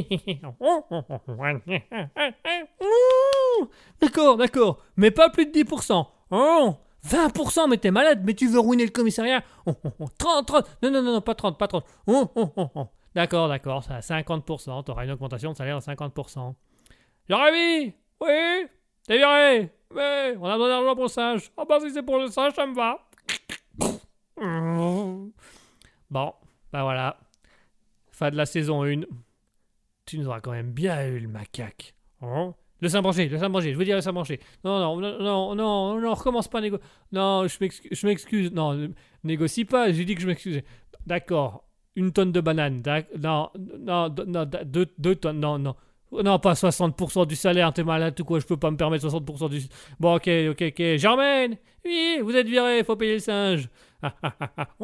D'accord, d'accord. Mais pas plus de 10%. Oh, 20%, mais t'es malade, mais tu veux ruiner le commissariat. Oh, oh, oh, 30, 30. Non, non, non, pas 30, pas 30. Oh, oh, oh, oh. D'accord, d'accord, ça à 50%. T'auras une augmentation de salaire de 50%. Jérémy Oui T'es viré Oui, on a besoin d'argent pour le singe. Oh bah si c'est pour le singe, ça me va. Bon, bah voilà. Fin de la saison 1. Tu nous auras quand même bien eu le macaque. Hein? Le sein branché, le sein branché, je veux dire le sein branché. Non, non, non, non, non, recommence pas à négocier. Non, je m'excuse. Non, négocie pas, j'ai dit que je m'excusais. D'accord, une tonne de bananes. Non, non, non, deux, deux tonnes, non, non. Non, pas 60% du salaire, t'es malade ou quoi, je peux pas me permettre 60% du... Bon, ok, ok, ok. Germaine Oui, vous êtes viré, faut payer le singe.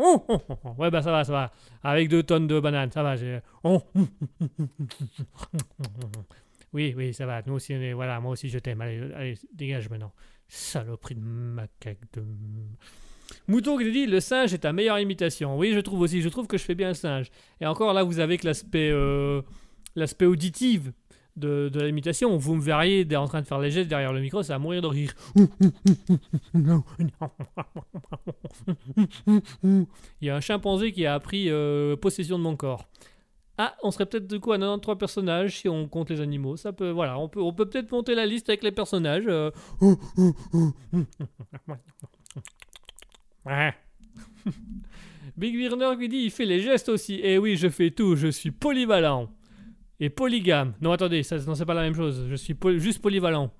Ouais, bah ça va, ça va. Avec deux tonnes de bananes, ça va. Oui, oui, ça va. Nous aussi, est- voilà, moi aussi je t'aime. Allez, dégage maintenant. Saloperie de macaque de... Mouton qui dit le singe est ta meilleure imitation. Oui, je trouve aussi. Je trouve que je fais bien le singe. Et encore là, vous avez que l'aspect euh, l'aspect auditif de, de l'imitation. Vous me verriez en train de faire les gestes derrière le micro, ça va mourir de rire. Il y a un chimpanzé qui a appris euh, possession de mon corps. Ah, on serait peut-être du coup à 93 personnages si on compte les animaux. Ça peut, voilà, on peut, on peut peut-être monter la liste avec les personnages. euh. Big Wirner qui dit il fait les gestes aussi. Eh oui, je fais tout, je suis polyvalent. Et polygame. Non, attendez, ça, non, c'est pas la même chose. Je suis juste polyvalent.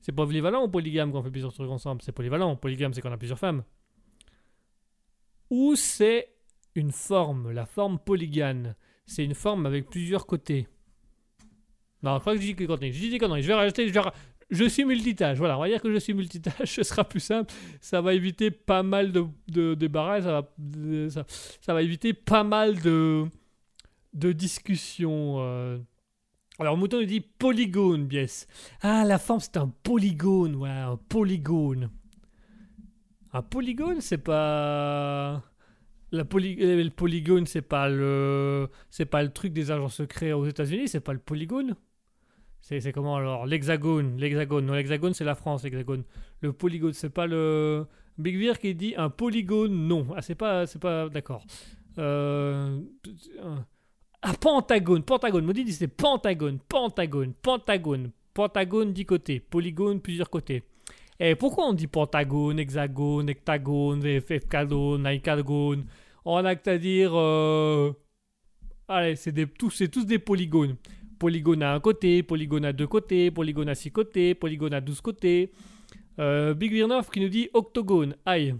C'est polyvalent ou polygame quand on fait plusieurs trucs ensemble? C'est polyvalent. Polygame, c'est quand on a plusieurs femmes. Ou c'est une forme, la forme polygame. C'est une forme avec plusieurs côtés. Non, je crois que je dis que. Je dis des conneries. Je vais rajouter. Je, vais je suis multitâche. Voilà, on va dire que je suis multitâche. Ce sera plus simple. Ça va éviter pas mal de, de- ça, ça va éviter pas mal de, de discussions. euh. Alors, Mouton nous dit polygone, bies. Ah, la forme, c'est un polygone. Voilà, un polygone. Un polygone, c'est pas. La poly- euh, le polygone, c'est pas le, c'est pas le truc des agents secrets aux États-Unis, c'est pas le polygone. C'est, comment alors L'hexagone, l'hexagone. Non, l'hexagone, c'est la France, l'hexagone. Le polygone, c'est pas le. Big Vir qui dit un polygone, non. Ah, c'est pas, c'est pas, d'accord. Euh, un- Ah, pentagone, pentagone. Maudit dit c'est pentagone, pentagone, pentagone, pentagone dix côtés, polygone plusieurs côtés. Et pourquoi on dit pentagone, hexagone, hectagone, heptagone, icagone On a qu'à dire. euh, Allez, c'est tous, tous des polygones. Polygone à un côté, polygone à deux côtés, polygone à six côtés, polygone à douze côtés. Euh, Big Virnoff qui nous dit octogone. Aïe.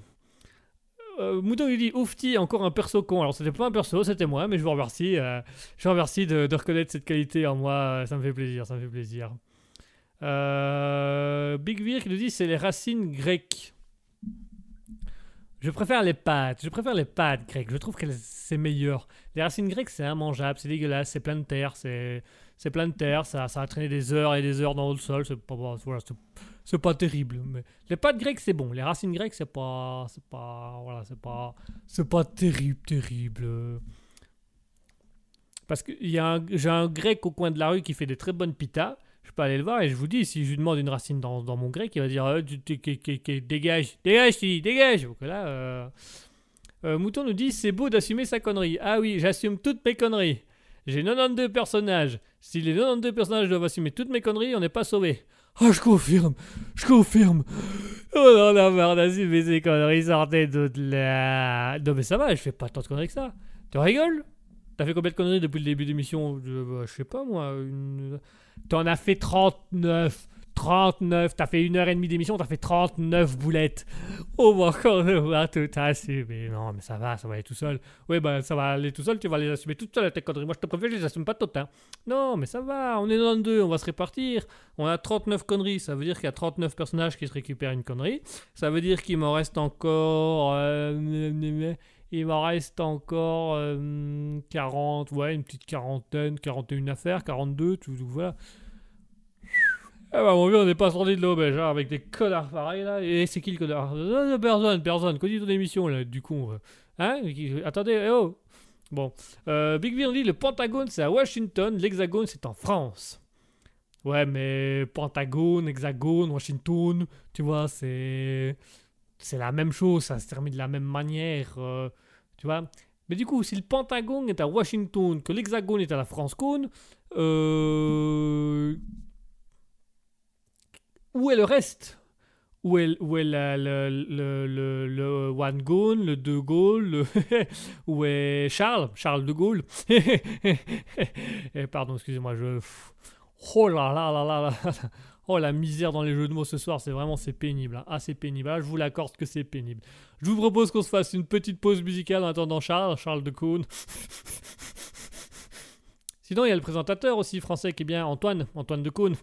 Euh, Mouton lui dit oufti, encore un perso con. Alors c'était pas un perso, c'était moi, mais je vous remercie. euh, je vous remercie de, reconnaître cette qualité en moi. euh, Ça me fait plaisir, ça me fait plaisir. Euh, Big Vir qui nous dit c'est les racines grecques. Je préfère les pâtes. Je préfère les pâtes grecques. Je trouve que c'est meilleur. Les racines grecques, c'est immangeable, c'est dégueulasse, c'est plein de terre, c'est plein de terre, ça, ça a traîné des heures et des heures dans le sol, c'est voilà, c'est- c'est pas terrible. Mais les pâtes grecques, c'est bon. Les racines grecques, c'est pas c'est pas voilà, c'est pas c'est pas terrible, terrible. Parce que y a un- j'ai un grec au coin de la rue qui fait des très bonnes pitas. Je peux aller le voir et je vous dis, si je lui demande une racine dans, mon grec, il va dire euh, dégage, dégage, tu dis, dégage. Donc là, euh, euh, Mouton nous dit c'est beau d'assumer sa connerie. Ah oui, j'assume toutes mes conneries. J'ai 92 personnages. Si les 92 personnages doivent assumer toutes mes conneries, on n'est pas sauvé. Ah, je confirme, je confirme. Oh non, la merde, d'assumer ces conneries, sortez toutes là. Non, mais ça va, je fais pas tant de conneries que ça. Tu rigoles? T'as fait combien de conneries depuis le début de l'émission? Je, bah, sais pas moi. T'en as fait 39. 39, t'as fait une heure et demie d'émission, t'as fait 39 boulettes. On va encore devoir tout assumer. Non, mais ça va, ça va aller tout seul. Oui, bah ça va aller tout seul, tu vas les assumer toutes seules tes conneries. Moi, je te préviens, je les assume pas toutes. Hein. Non, mais ça va, on est dans deux, on va se répartir. On a 39 conneries, ça veut dire qu'il y a 39 personnages qui se récupèrent une connerie. Ça veut dire qu'il m'en reste encore. Euh, il m'en reste encore 40, ouais, une petite quarantaine, 41 affaires, 42, tout, tout voilà. Ah bah mon vieux, on n'est pas sorti de l'auberge hein, avec des connards pareils là. Et c'est qui le connard? Euh, Personne, personne. Continue ton émission là, du coup. Hein? Attendez, eh oh Bon. Euh, Big V on dit le Pentagone c'est à Washington, l'Hexagone c'est en France. Ouais, mais Pentagone, Hexagone, Washington, tu vois, c'est. C'est la même chose, ça se termine de la même manière. Euh, tu vois Mais du coup, si le Pentagone est à Washington, que l'Hexagone est à la France-Cône, euh où est le reste? Où est, où est le, le, le, le, One Gaulle, le De Gaulle, le où est Charles, Charles de Gaulle eh, Pardon, excusez-moi, je... Oh là là là là là Oh la misère dans les jeux de mots ce soir, c'est vraiment c'est pénible, hein. assez pénible. Ah, je vous l'accorde que c'est pénible. Je vous propose qu'on se fasse une petite pause musicale en attendant Charles, Charles de Gaulle. Sinon, il y a le présentateur aussi français qui est bien, Antoine, Antoine de Caunes.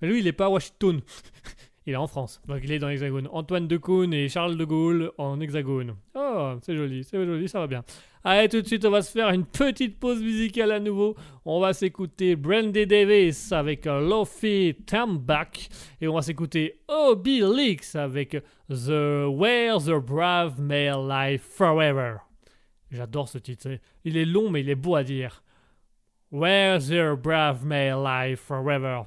Mais lui, il est pas à Washington. il est en France. Donc il est dans l'Hexagone. Antoine de Caunes et Charles de Gaulle en Hexagone. Oh, c'est joli, c'est joli, ça va bien. Allez, tout de suite, on va se faire une petite pause musicale à nouveau. On va s'écouter Brandy Davis avec Lofi Tambak. Et on va s'écouter Obi Leaks avec The Where the Brave May Life Forever. J'adore ce titre. Il est long, mais il est beau à dire. Where the brave may live forever.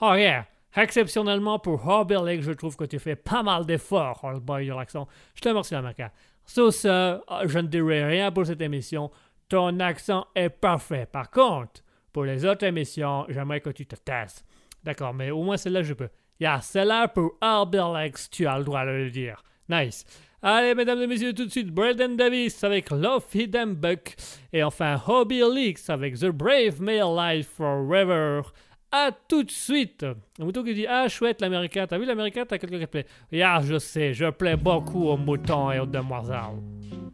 Oh yeah! Exceptionnellement pour Lake, je trouve que tu fais pas mal d'efforts, oh boy de l'accent. Je te remercie, America. Sur ce, je ne dirai rien pour cette émission. Ton accent est parfait. Par contre, pour les autres émissions, j'aimerais que tu te testes. D'accord, mais au moins celle-là, je peux. Yeah, celle-là pour Lake, tu as le droit de le dire. Nice. Allez, mesdames et messieurs, tout de suite, Braden Davis avec Love Hidden Buck. Et enfin, Hobby Leaks avec The Brave Male Life Forever. A tout de suite. Un mouton qui dit Ah, chouette l'américain. T'as vu l'américain T'as quelqu'un qui plaît. Yeah, je sais, je plais beaucoup aux moutons et aux demoiselles.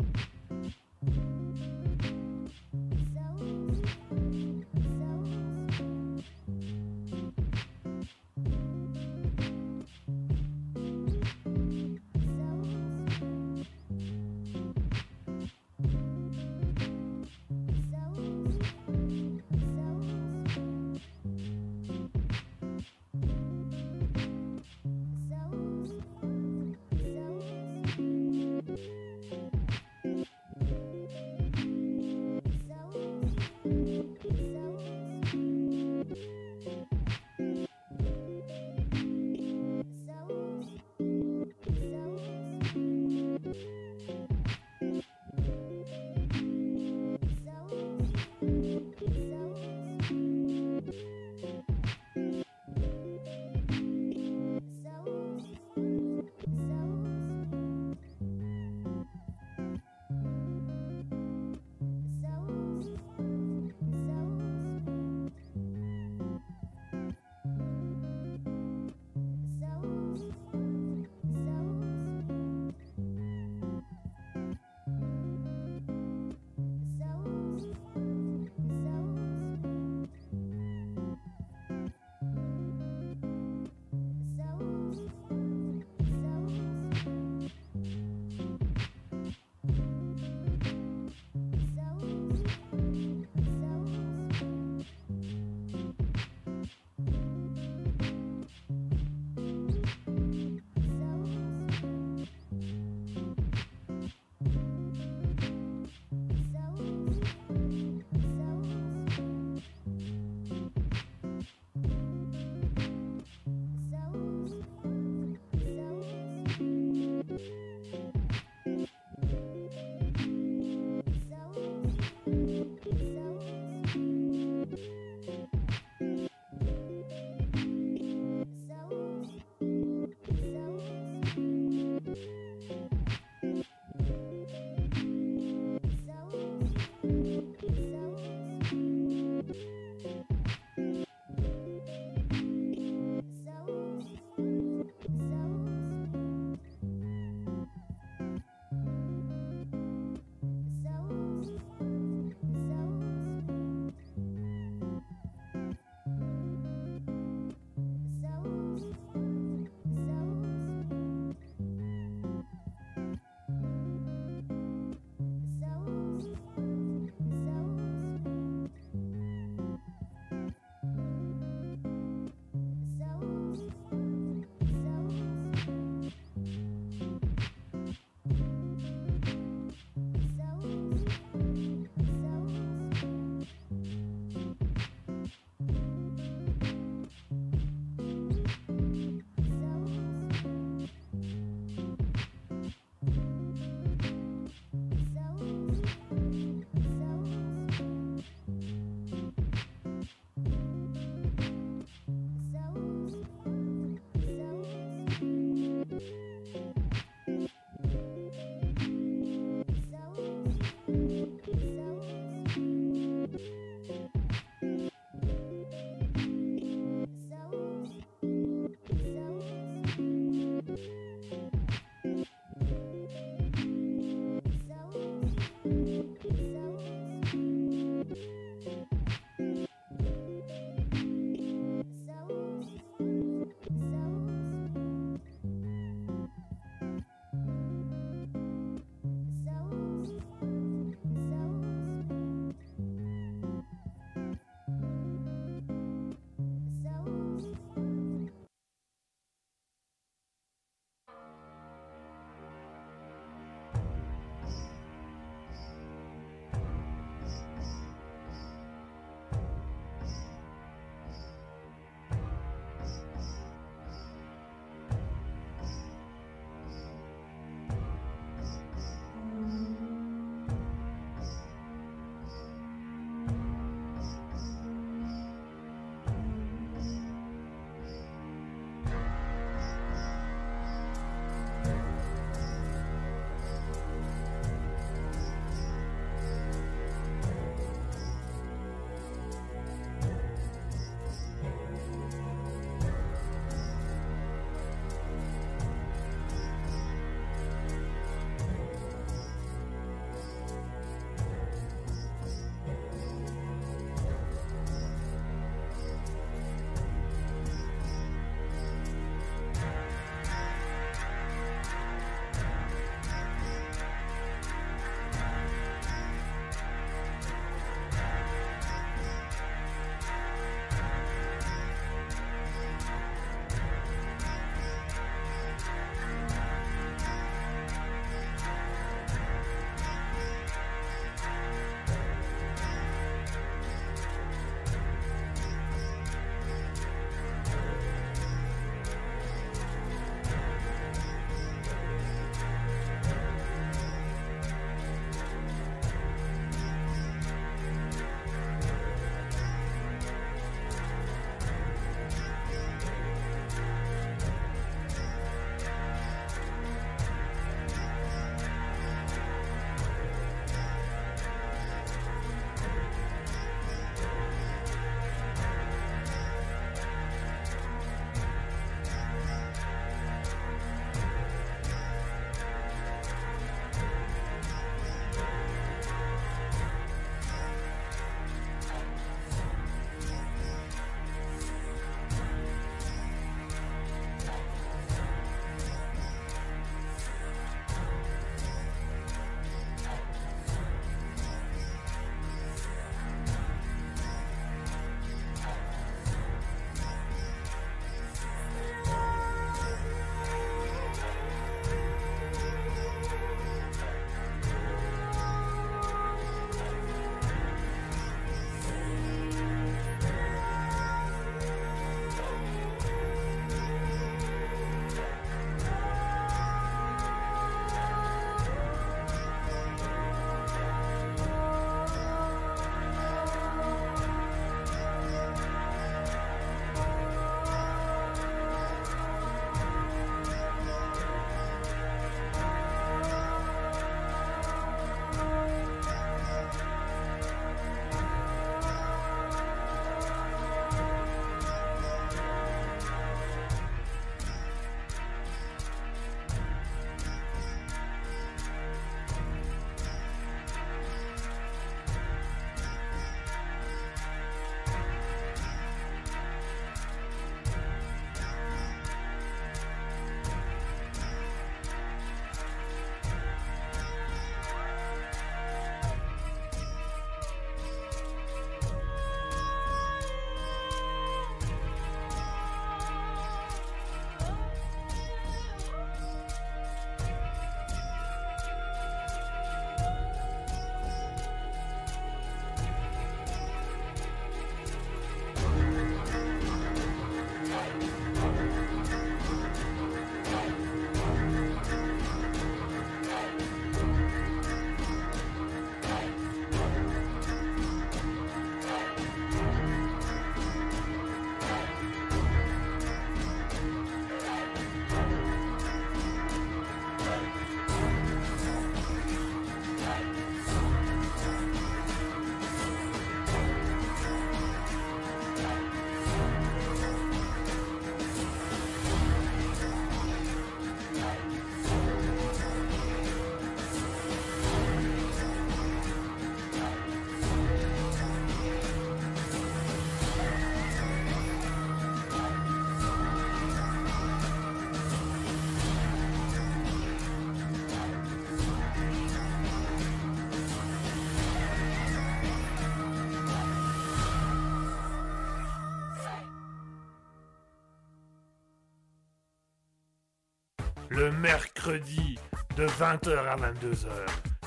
Le mercredi de 20h à 22h.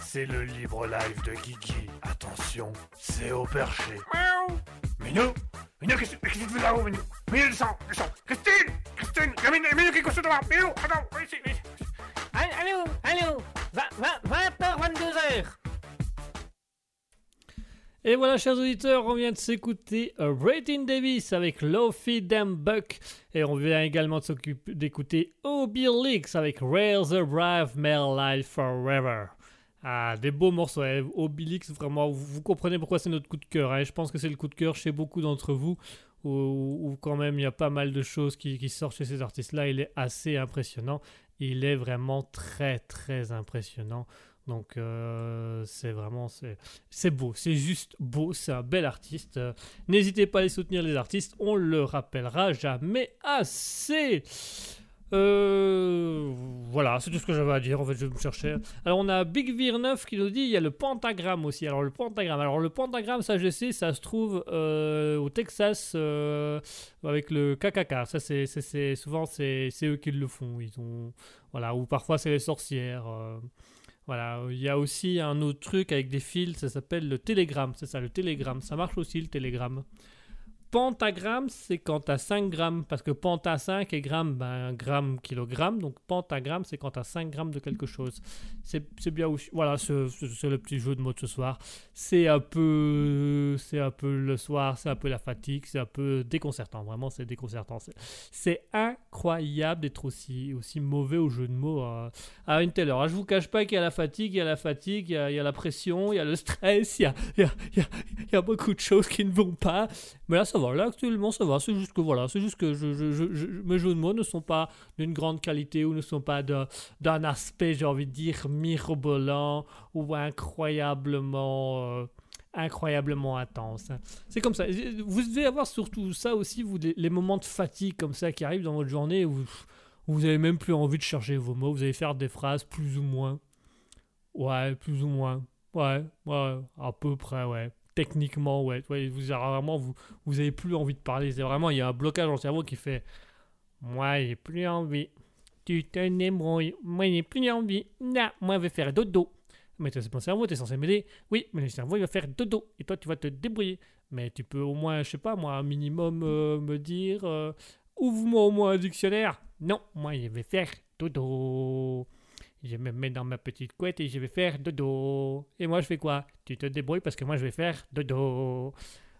C'est le libre live de Guigui. Attention, c'est au perché.
Miaou.
Minou Minou, qu'est-ce qu'est-ce que tu fais là-haut,
voilà, chers auditeurs, on vient de s'écouter euh, Rating Davis avec Lofi Them Buck. Et on vient également d'écouter Obi Leaks avec Rails the Brave Male Life Forever. Ah, des beaux morceaux. hein. Obi Leaks, vraiment, vous, comprenez pourquoi c'est notre coup de cœur. hein. Je pense que c'est le coup de cœur chez beaucoup d'entre vous. Où, où quand même il y a pas mal de choses qui sortent chez ces artistes-là. Il est assez impressionnant. Il est vraiment très très impressionnant. Donc euh, c'est vraiment c'est beau, c'est juste beau, c'est un bel artiste. Euh, N'hésitez pas à aller soutenir les artistes, on le rappellera jamais assez. Euh, voilà, c'est tout ce que j'avais à dire. En fait, je me cherchais. Alors, on a Big Vir 9 qui nous dit il y a le pentagramme aussi. Alors, le pentagramme, alors le pentagramme, ça je sais, ça se trouve au Texas avec le KKK. Ça, c'est souvent c'est c'est eux qui le font. Ils ont voilà, ou parfois c'est les sorcières. Voilà, il y a aussi un autre truc avec des fils, ça s'appelle le télégramme, c'est ça, le télégramme. Ça marche aussi le télégramme. Pentagramme, c'est quand t'as 5 grammes, parce que penta 5 et gramme, ben, gramme, kilogramme, donc pentagramme, c'est quand t'as 5 grammes de quelque chose. C'est bien aussi, voilà, c'est le petit jeu de mots de ce soir. C'est un peu, c'est un peu le soir, c'est un peu la fatigue, c'est un peu déconcertant, vraiment c'est déconcertant. C'est- incroyable d'être aussi, aussi mauvais au jeu de mots euh, à une telle heure. Ah, Je vous cache pas qu'il y a la fatigue, il y a la fatigue, il y a, il y a la pression, il y a le stress, il y, a, il y a- il y a beaucoup de choses qui ne vont pas. Mais là, ça va. Là, actuellement, ça va. C'est juste que voilà, c'est juste que mes jeux de mots ne sont pas d'une grande qualité ou ne sont pas d'un aspect, j'ai envie de dire, mirobolant ou incroyablement. euh, incroyablement intense. C'est comme ça. Vous devez avoir surtout ça aussi, les moments de fatigue comme ça qui arrivent dans votre journée où où vous avez même plus envie de chercher vos mots, vous allez faire des phrases plus ou moins. Ouais, plus ou moins. Ouais, ouais, à peu près, ouais. Techniquement, ouais. vous vraiment, vous, vous avez plus envie de parler. C'est vraiment, il y a un blocage dans le cerveau qui fait. Moi, j'ai plus envie. Tu te débrouilles. Moi, j'ai plus envie. Non, moi, je vais faire dodo. Mais c'est mon cerveau, t'es censé m'aider. Oui, mais le cerveau, il va faire dodo. Et toi, tu vas te débrouiller. Mais tu peux au moins, je sais pas, moi, un minimum euh, me dire. euh, Ouvre-moi au moins un dictionnaire. Non, moi, je vais faire dodo. Je me mets dans ma petite couette et je vais faire dodo. Et moi, je fais quoi? Tu te débrouilles parce que moi, je vais faire dodo.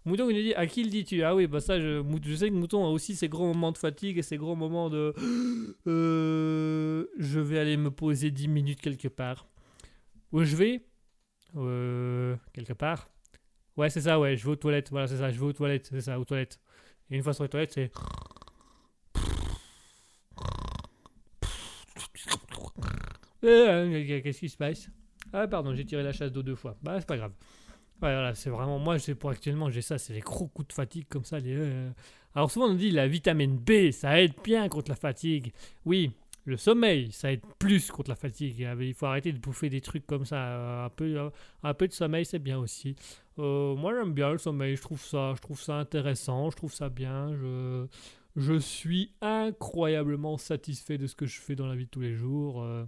Mouton, il nous dit À qui le dis-tu? Ah oui, bah ça, je, je sais que Mouton a aussi ses gros moments de fatigue et ses gros moments de. Euh, je vais aller me poser 10 minutes quelque part. Où je vais? Euh, Quelque part. Ouais, c'est ça, ouais, je vais aux toilettes. Voilà, c'est ça, je vais aux toilettes. C'est ça, aux toilettes. Et une fois sur les toilettes, c'est. Euh, Qu'est-ce qui se passe Ah, pardon, j'ai tiré la chasse d'eau deux fois. Bah, c'est pas grave. Voilà, c'est vraiment. Moi, pour actuellement, j'ai ça, c'est les gros coups de fatigue comme ça. Euh. Alors, souvent, on dit la vitamine B, ça aide bien contre la fatigue. Oui, le sommeil, ça aide plus contre la fatigue. Ah, Il faut arrêter de bouffer des trucs comme ça. euh, Un peu, euh, de sommeil, c'est bien aussi. Euh, moi, j'aime bien le sommeil. Je trouve ça, je trouve ça intéressant. Je trouve ça bien. Je, suis incroyablement satisfait de ce que je fais dans la vie de tous les jours. euh.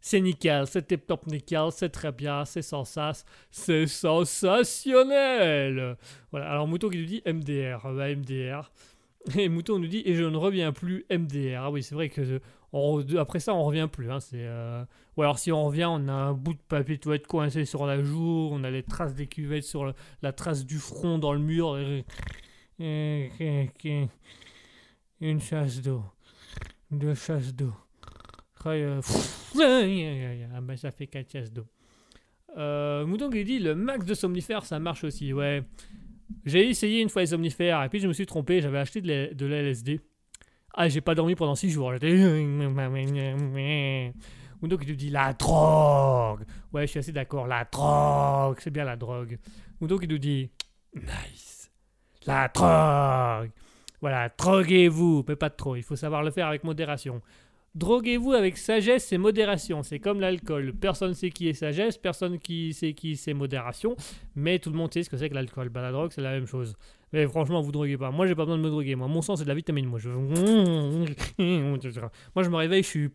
C'est nickel, c'est tip top nickel, c'est très bien, c'est sensationnel. Voilà, alors Mouton qui nous dit MDR, ah bah, MDR. Et Mouton nous dit et je ne reviens plus MDR. Ah oui, c'est vrai que euh, après ça on revient plus. Hein, euh, ou alors si on revient, on a un bout de papier de toilette coincé sur la joue, on a les traces des cuvettes sur la trace du front dans le mur. Une chasse d'eau, deux chasses d'eau. Ça fait 4 chasses d'eau. Euh, Mouton qui dit le max de somnifères ça marche aussi. Ouais. J'ai essayé une fois les somnifères et puis je me suis trompé, j'avais acheté de l'LSD. Ah, j'ai pas dormi pendant 6 jours. J'étais. Mouton qui nous dit la drogue. Ouais, je suis assez d'accord. La drogue, c'est bien la drogue. Mouton qui nous dit nice. La drogue. Voilà, droguez-vous, mais pas trop. Il faut savoir le faire avec modération. Droguez-vous avec sagesse et modération. C'est comme l'alcool. Personne sait qui est sagesse, personne qui sait qui c'est modération, mais tout le monde sait ce que c'est que l'alcool. Bah, la drogue, c'est la même chose. Mais franchement, vous droguez pas. Moi, j'ai pas besoin de me droguer. Moi, mon sang, c'est de la vitamine. Moi, je. Moi, je me réveille, je suis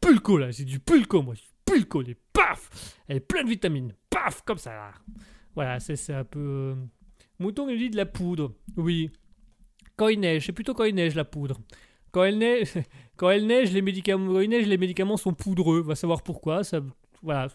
pulco là. C'est du pulco, moi. Pulco, les paf Elle est pleine de vitamines. Paf Comme ça. Là. Voilà, c'est un peu. euh, Mouton nous dit de la poudre. Oui. Quand il neige, c'est plutôt quand il neige la poudre. Quand elle neige, quand elle neige, les médicaments, quand il neige, les médicaments sont poudreux. Va savoir pourquoi. Ça, voilà,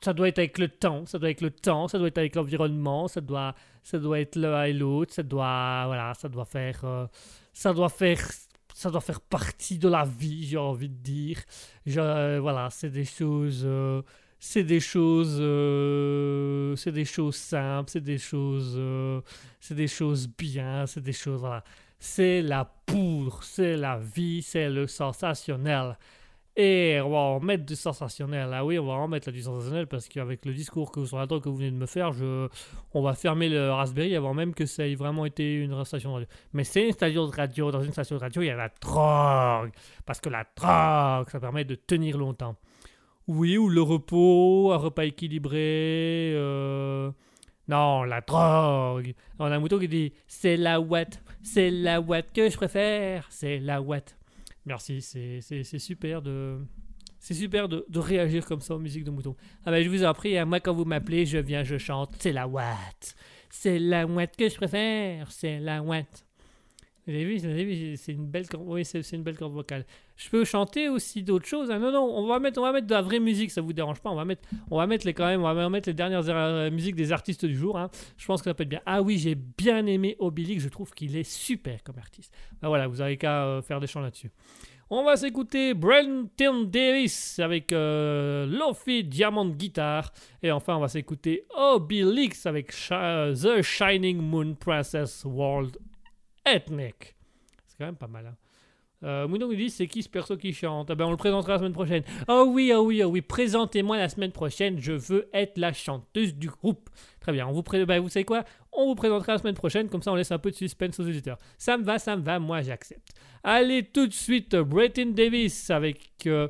ça doit être avec le temps. Ça doit être avec le temps. Ça doit être avec l'environnement. Ça doit, ça doit être l'un et l'autre. Ça doit, voilà, ça doit faire, euh, ça doit faire, ça doit faire partie de la vie. J'ai envie de dire. Je, euh, voilà, c'est des choses. euh, c'est des choses, euh, c'est des choses simples, c'est des choses, euh, c'est des choses bien, c'est des choses, voilà. C'est la poudre, c'est la vie, c'est le sensationnel. Et on va en mettre du sensationnel. Ah oui, on va en mettre du sensationnel parce qu'avec le discours que, sur que vous venez de me faire, je, on va fermer le Raspberry avant même que ça ait vraiment été une station de radio. Mais c'est une station de radio. Dans une station de radio, il y a la drogue. Parce que la drogue, ça permet de tenir longtemps. Oui, ou le repos, un repas équilibré. euh, Non, la drogue. On a un mouton qui dit c'est la ouate, c'est la ouate que je préfère, c'est la ouate. Merci, c'est super de. C'est super de, de réagir comme ça aux musiques de mouton. Ah ben je vous en prie, hein, moi quand vous m'appelez, je viens, je chante, c'est la ouate. C'est la ouate que je préfère, c'est la ouate. Vous avez vu, c'est une belle oui, c'est une belle corde vocale. Je peux chanter aussi d'autres choses. hein. Non, non, on va mettre, de la vraie musique, ça vous dérange pas. On va mettre, les quand même, on va mettre les dernières euh, musiques des artistes du jour. hein. Je pense que ça peut être bien. Ah oui, j'ai bien aimé Obilic. Je trouve qu'il est super comme artiste. Ben voilà, vous avez qu'à euh, faire des chants là-dessus. On va s'écouter Brenton Davis avec euh, Lofi Diamond Guitar. Et enfin, on va s'écouter Obilix avec Shi- The Shining Moon Princess World Ethnic. C'est quand même pas mal. Hein. Euh, nous dit c'est qui ce perso qui chante? Ah ben on le présentera la semaine prochaine. Oh oui, oh oui, oh oui, présentez-moi la semaine prochaine. Je veux être la chanteuse du groupe. Très bien. On vous, pré- ben, vous savez quoi? On vous présentera la semaine prochaine. Comme ça, on laisse un peu de suspense aux auditeurs. Ça me va, ça me va. Moi, j'accepte. Allez, tout de suite, Bretton Davis avec euh,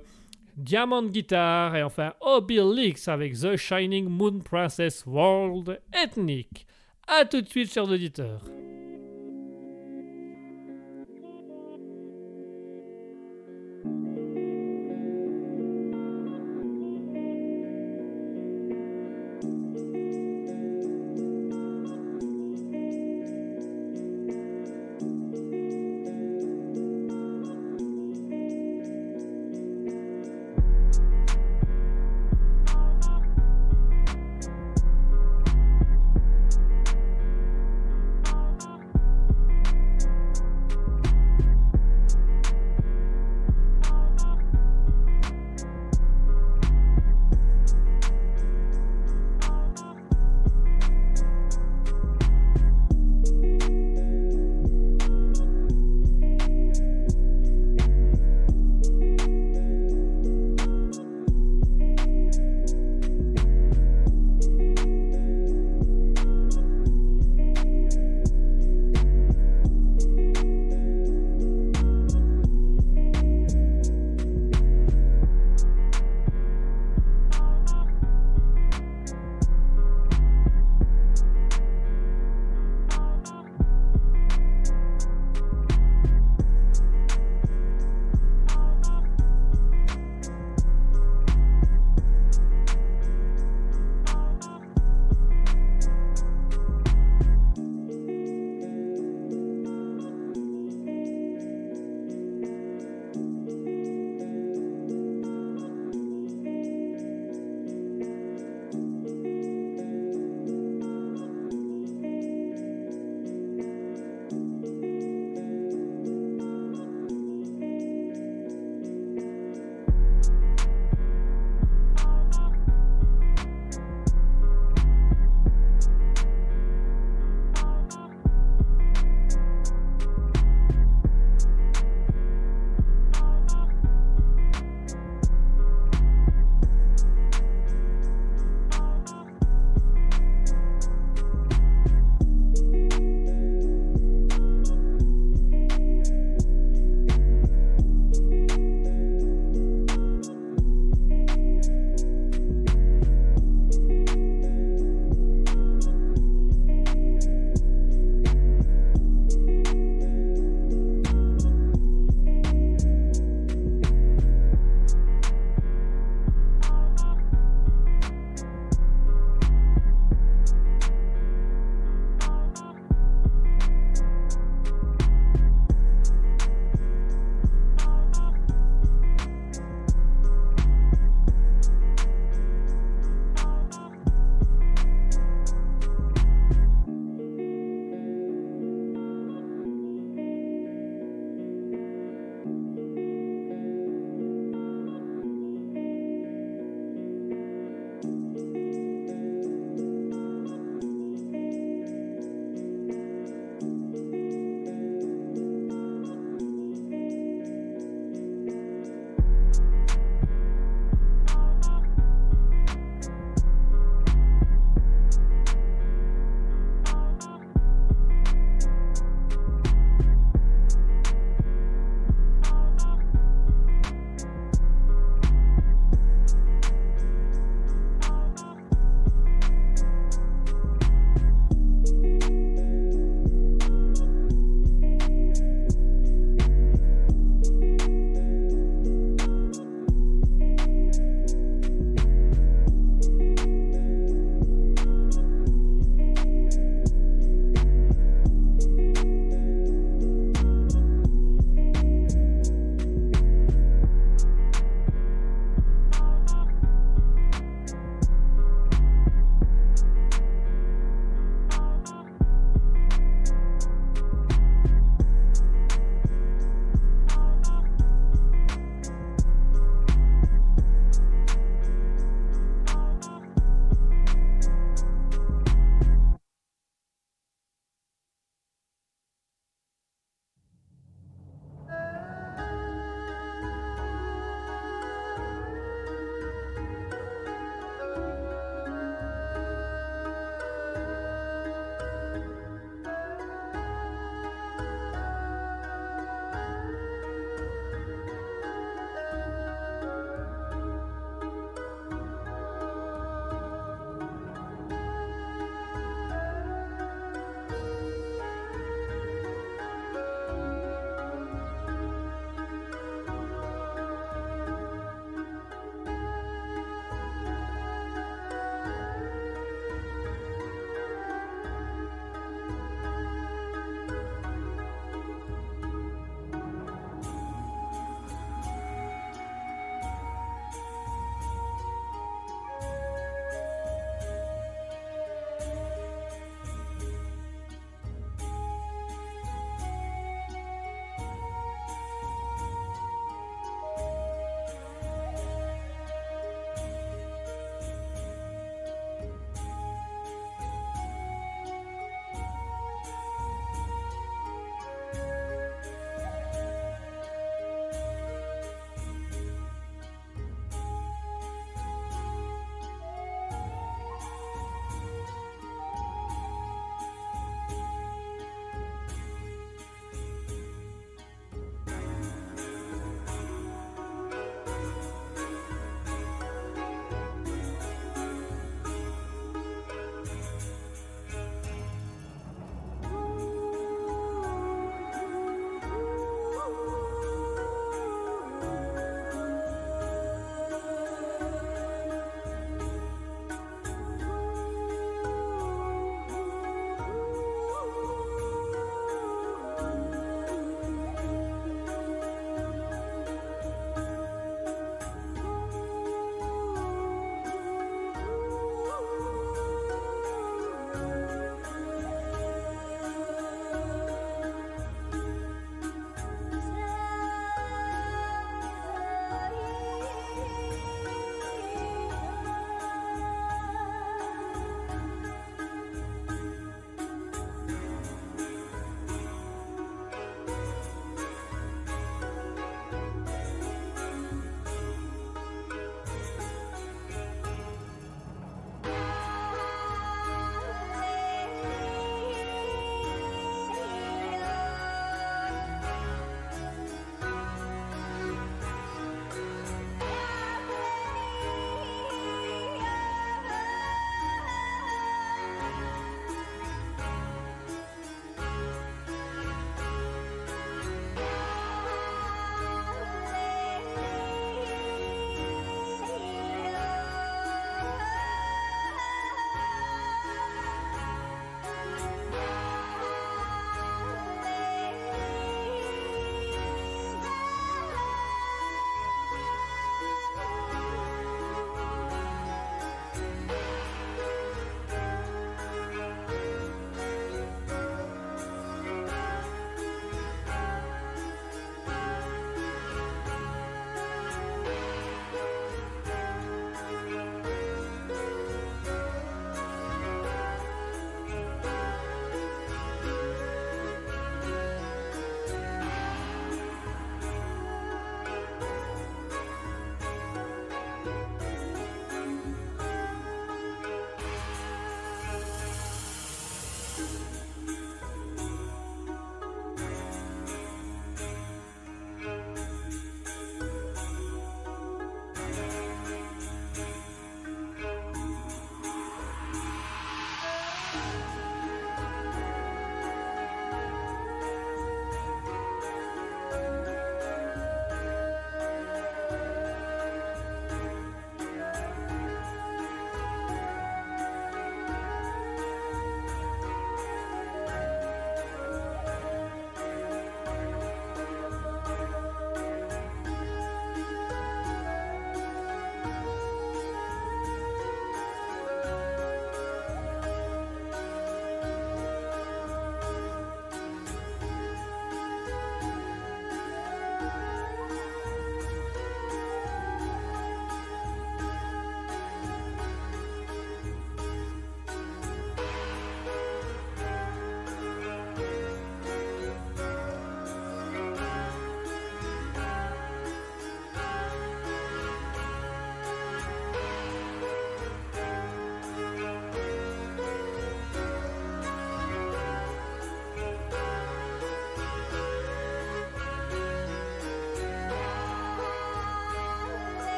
Diamond Guitar et enfin Obilix avec The Shining Moon Princess World Ethnic. À tout de suite, chers auditeurs.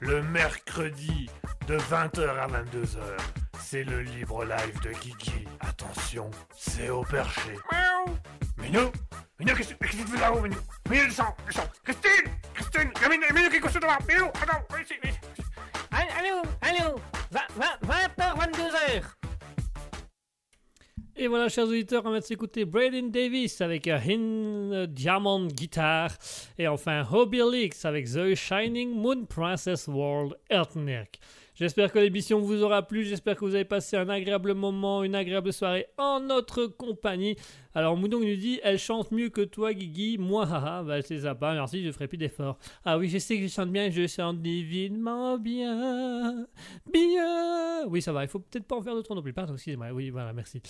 Le mercredi de 20h à 22h. C'est le libre live de Guigui. Attention, c'est au perché.
Miaou.
Minou Minou, qu'est-ce que tu fais là-haut, Minou? Minou, descend, descend. Christine Christine Minou, Minou, qu'est-ce que tu fais Minou, attends, viens ici, viens ici.
Allô, allô, 20h, 22h.
Et voilà, chers auditeurs, on va s'écouter Braden Davis avec euh, Hin Diamond Guitar. Et enfin, Hobby avec The Shining Moon Princess World Earthneck. J'espère que l'émission vous aura plu. J'espère que vous avez passé un agréable moment, une agréable soirée en notre compagnie. Alors, Moudon nous dit Elle chante mieux que toi, Guigui. Moi, haha, bah, c'est sympa. Merci, je ferai plus d'efforts. Ah oui, je sais que je chante bien. Je chante divinement bien. Bien. Oui, ça va. Il faut peut-être pas en faire d'autres non plus. Pardon, excusez-moi. Oui, voilà, merci.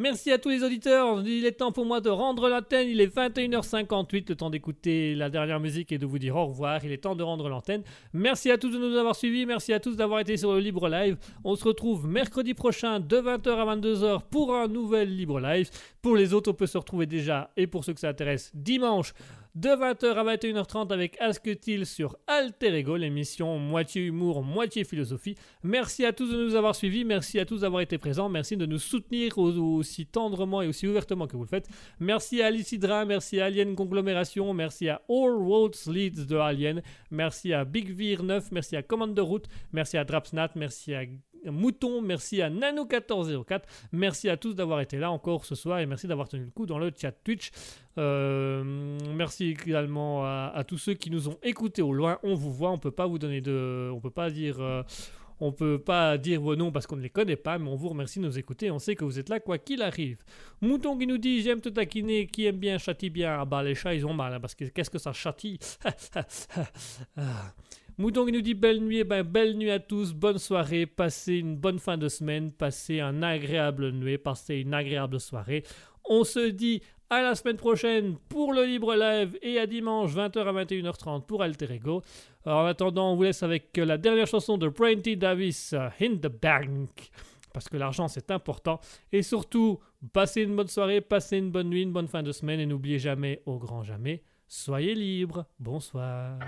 Merci à tous les auditeurs. Il est temps pour moi de rendre l'antenne. Il est 21h58, le temps d'écouter la dernière musique et de vous dire au revoir. Il est temps de rendre l'antenne. Merci à tous de nous avoir suivis. Merci à tous d'avoir été sur le Libre Live. On se retrouve mercredi prochain de 20h à 22h pour un nouvel Libre Live. Pour les autres, on peut se retrouver déjà, et pour ceux que ça intéresse, dimanche de 20h à 21h30 avec Asketil sur Alter Ego, l'émission moitié humour, moitié philosophie. Merci à tous de nous avoir suivis, merci à tous d'avoir été présents, merci de nous soutenir aussi tendrement et aussi ouvertement que vous le faites. Merci à Alice merci à Alien Conglomération, merci à All Roads Leads de Alien, merci à Big Vir 9, merci à Commander Route, merci à Drapsnat, merci à Mouton, merci à Nano1404, merci à tous d'avoir été là encore ce soir et merci d'avoir tenu le coup dans le chat Twitch. Euh, merci également à, tous ceux qui nous ont écoutés au loin. On vous voit, on peut pas vous donner de, on peut pas dire. Euh, on peut pas dire vos noms parce qu'on ne les connaît pas, mais on vous remercie de nous écouter. On sait que vous êtes là, quoi qu'il arrive. Mouton qui nous dit J'aime te taquiner, qui aime bien châtie bien. Ah bah, les chats, ils ont mal, hein, parce que qu'est-ce que ça châtie? Ah. Mouton nous dit belle nuit, eh ben belle nuit à tous, bonne soirée, passez une bonne fin de semaine, passez un agréable nuit, passez une agréable soirée. On se dit à la semaine prochaine pour le Libre Live et à dimanche 20h à 21h30 pour Alter Ego. en attendant, on vous laisse avec la dernière chanson de T. Davis, In the Bank, parce que l'argent c'est important. Et surtout, passez une bonne soirée, passez une bonne nuit, une bonne fin de semaine et n'oubliez jamais, au grand jamais, soyez libres. Bonsoir.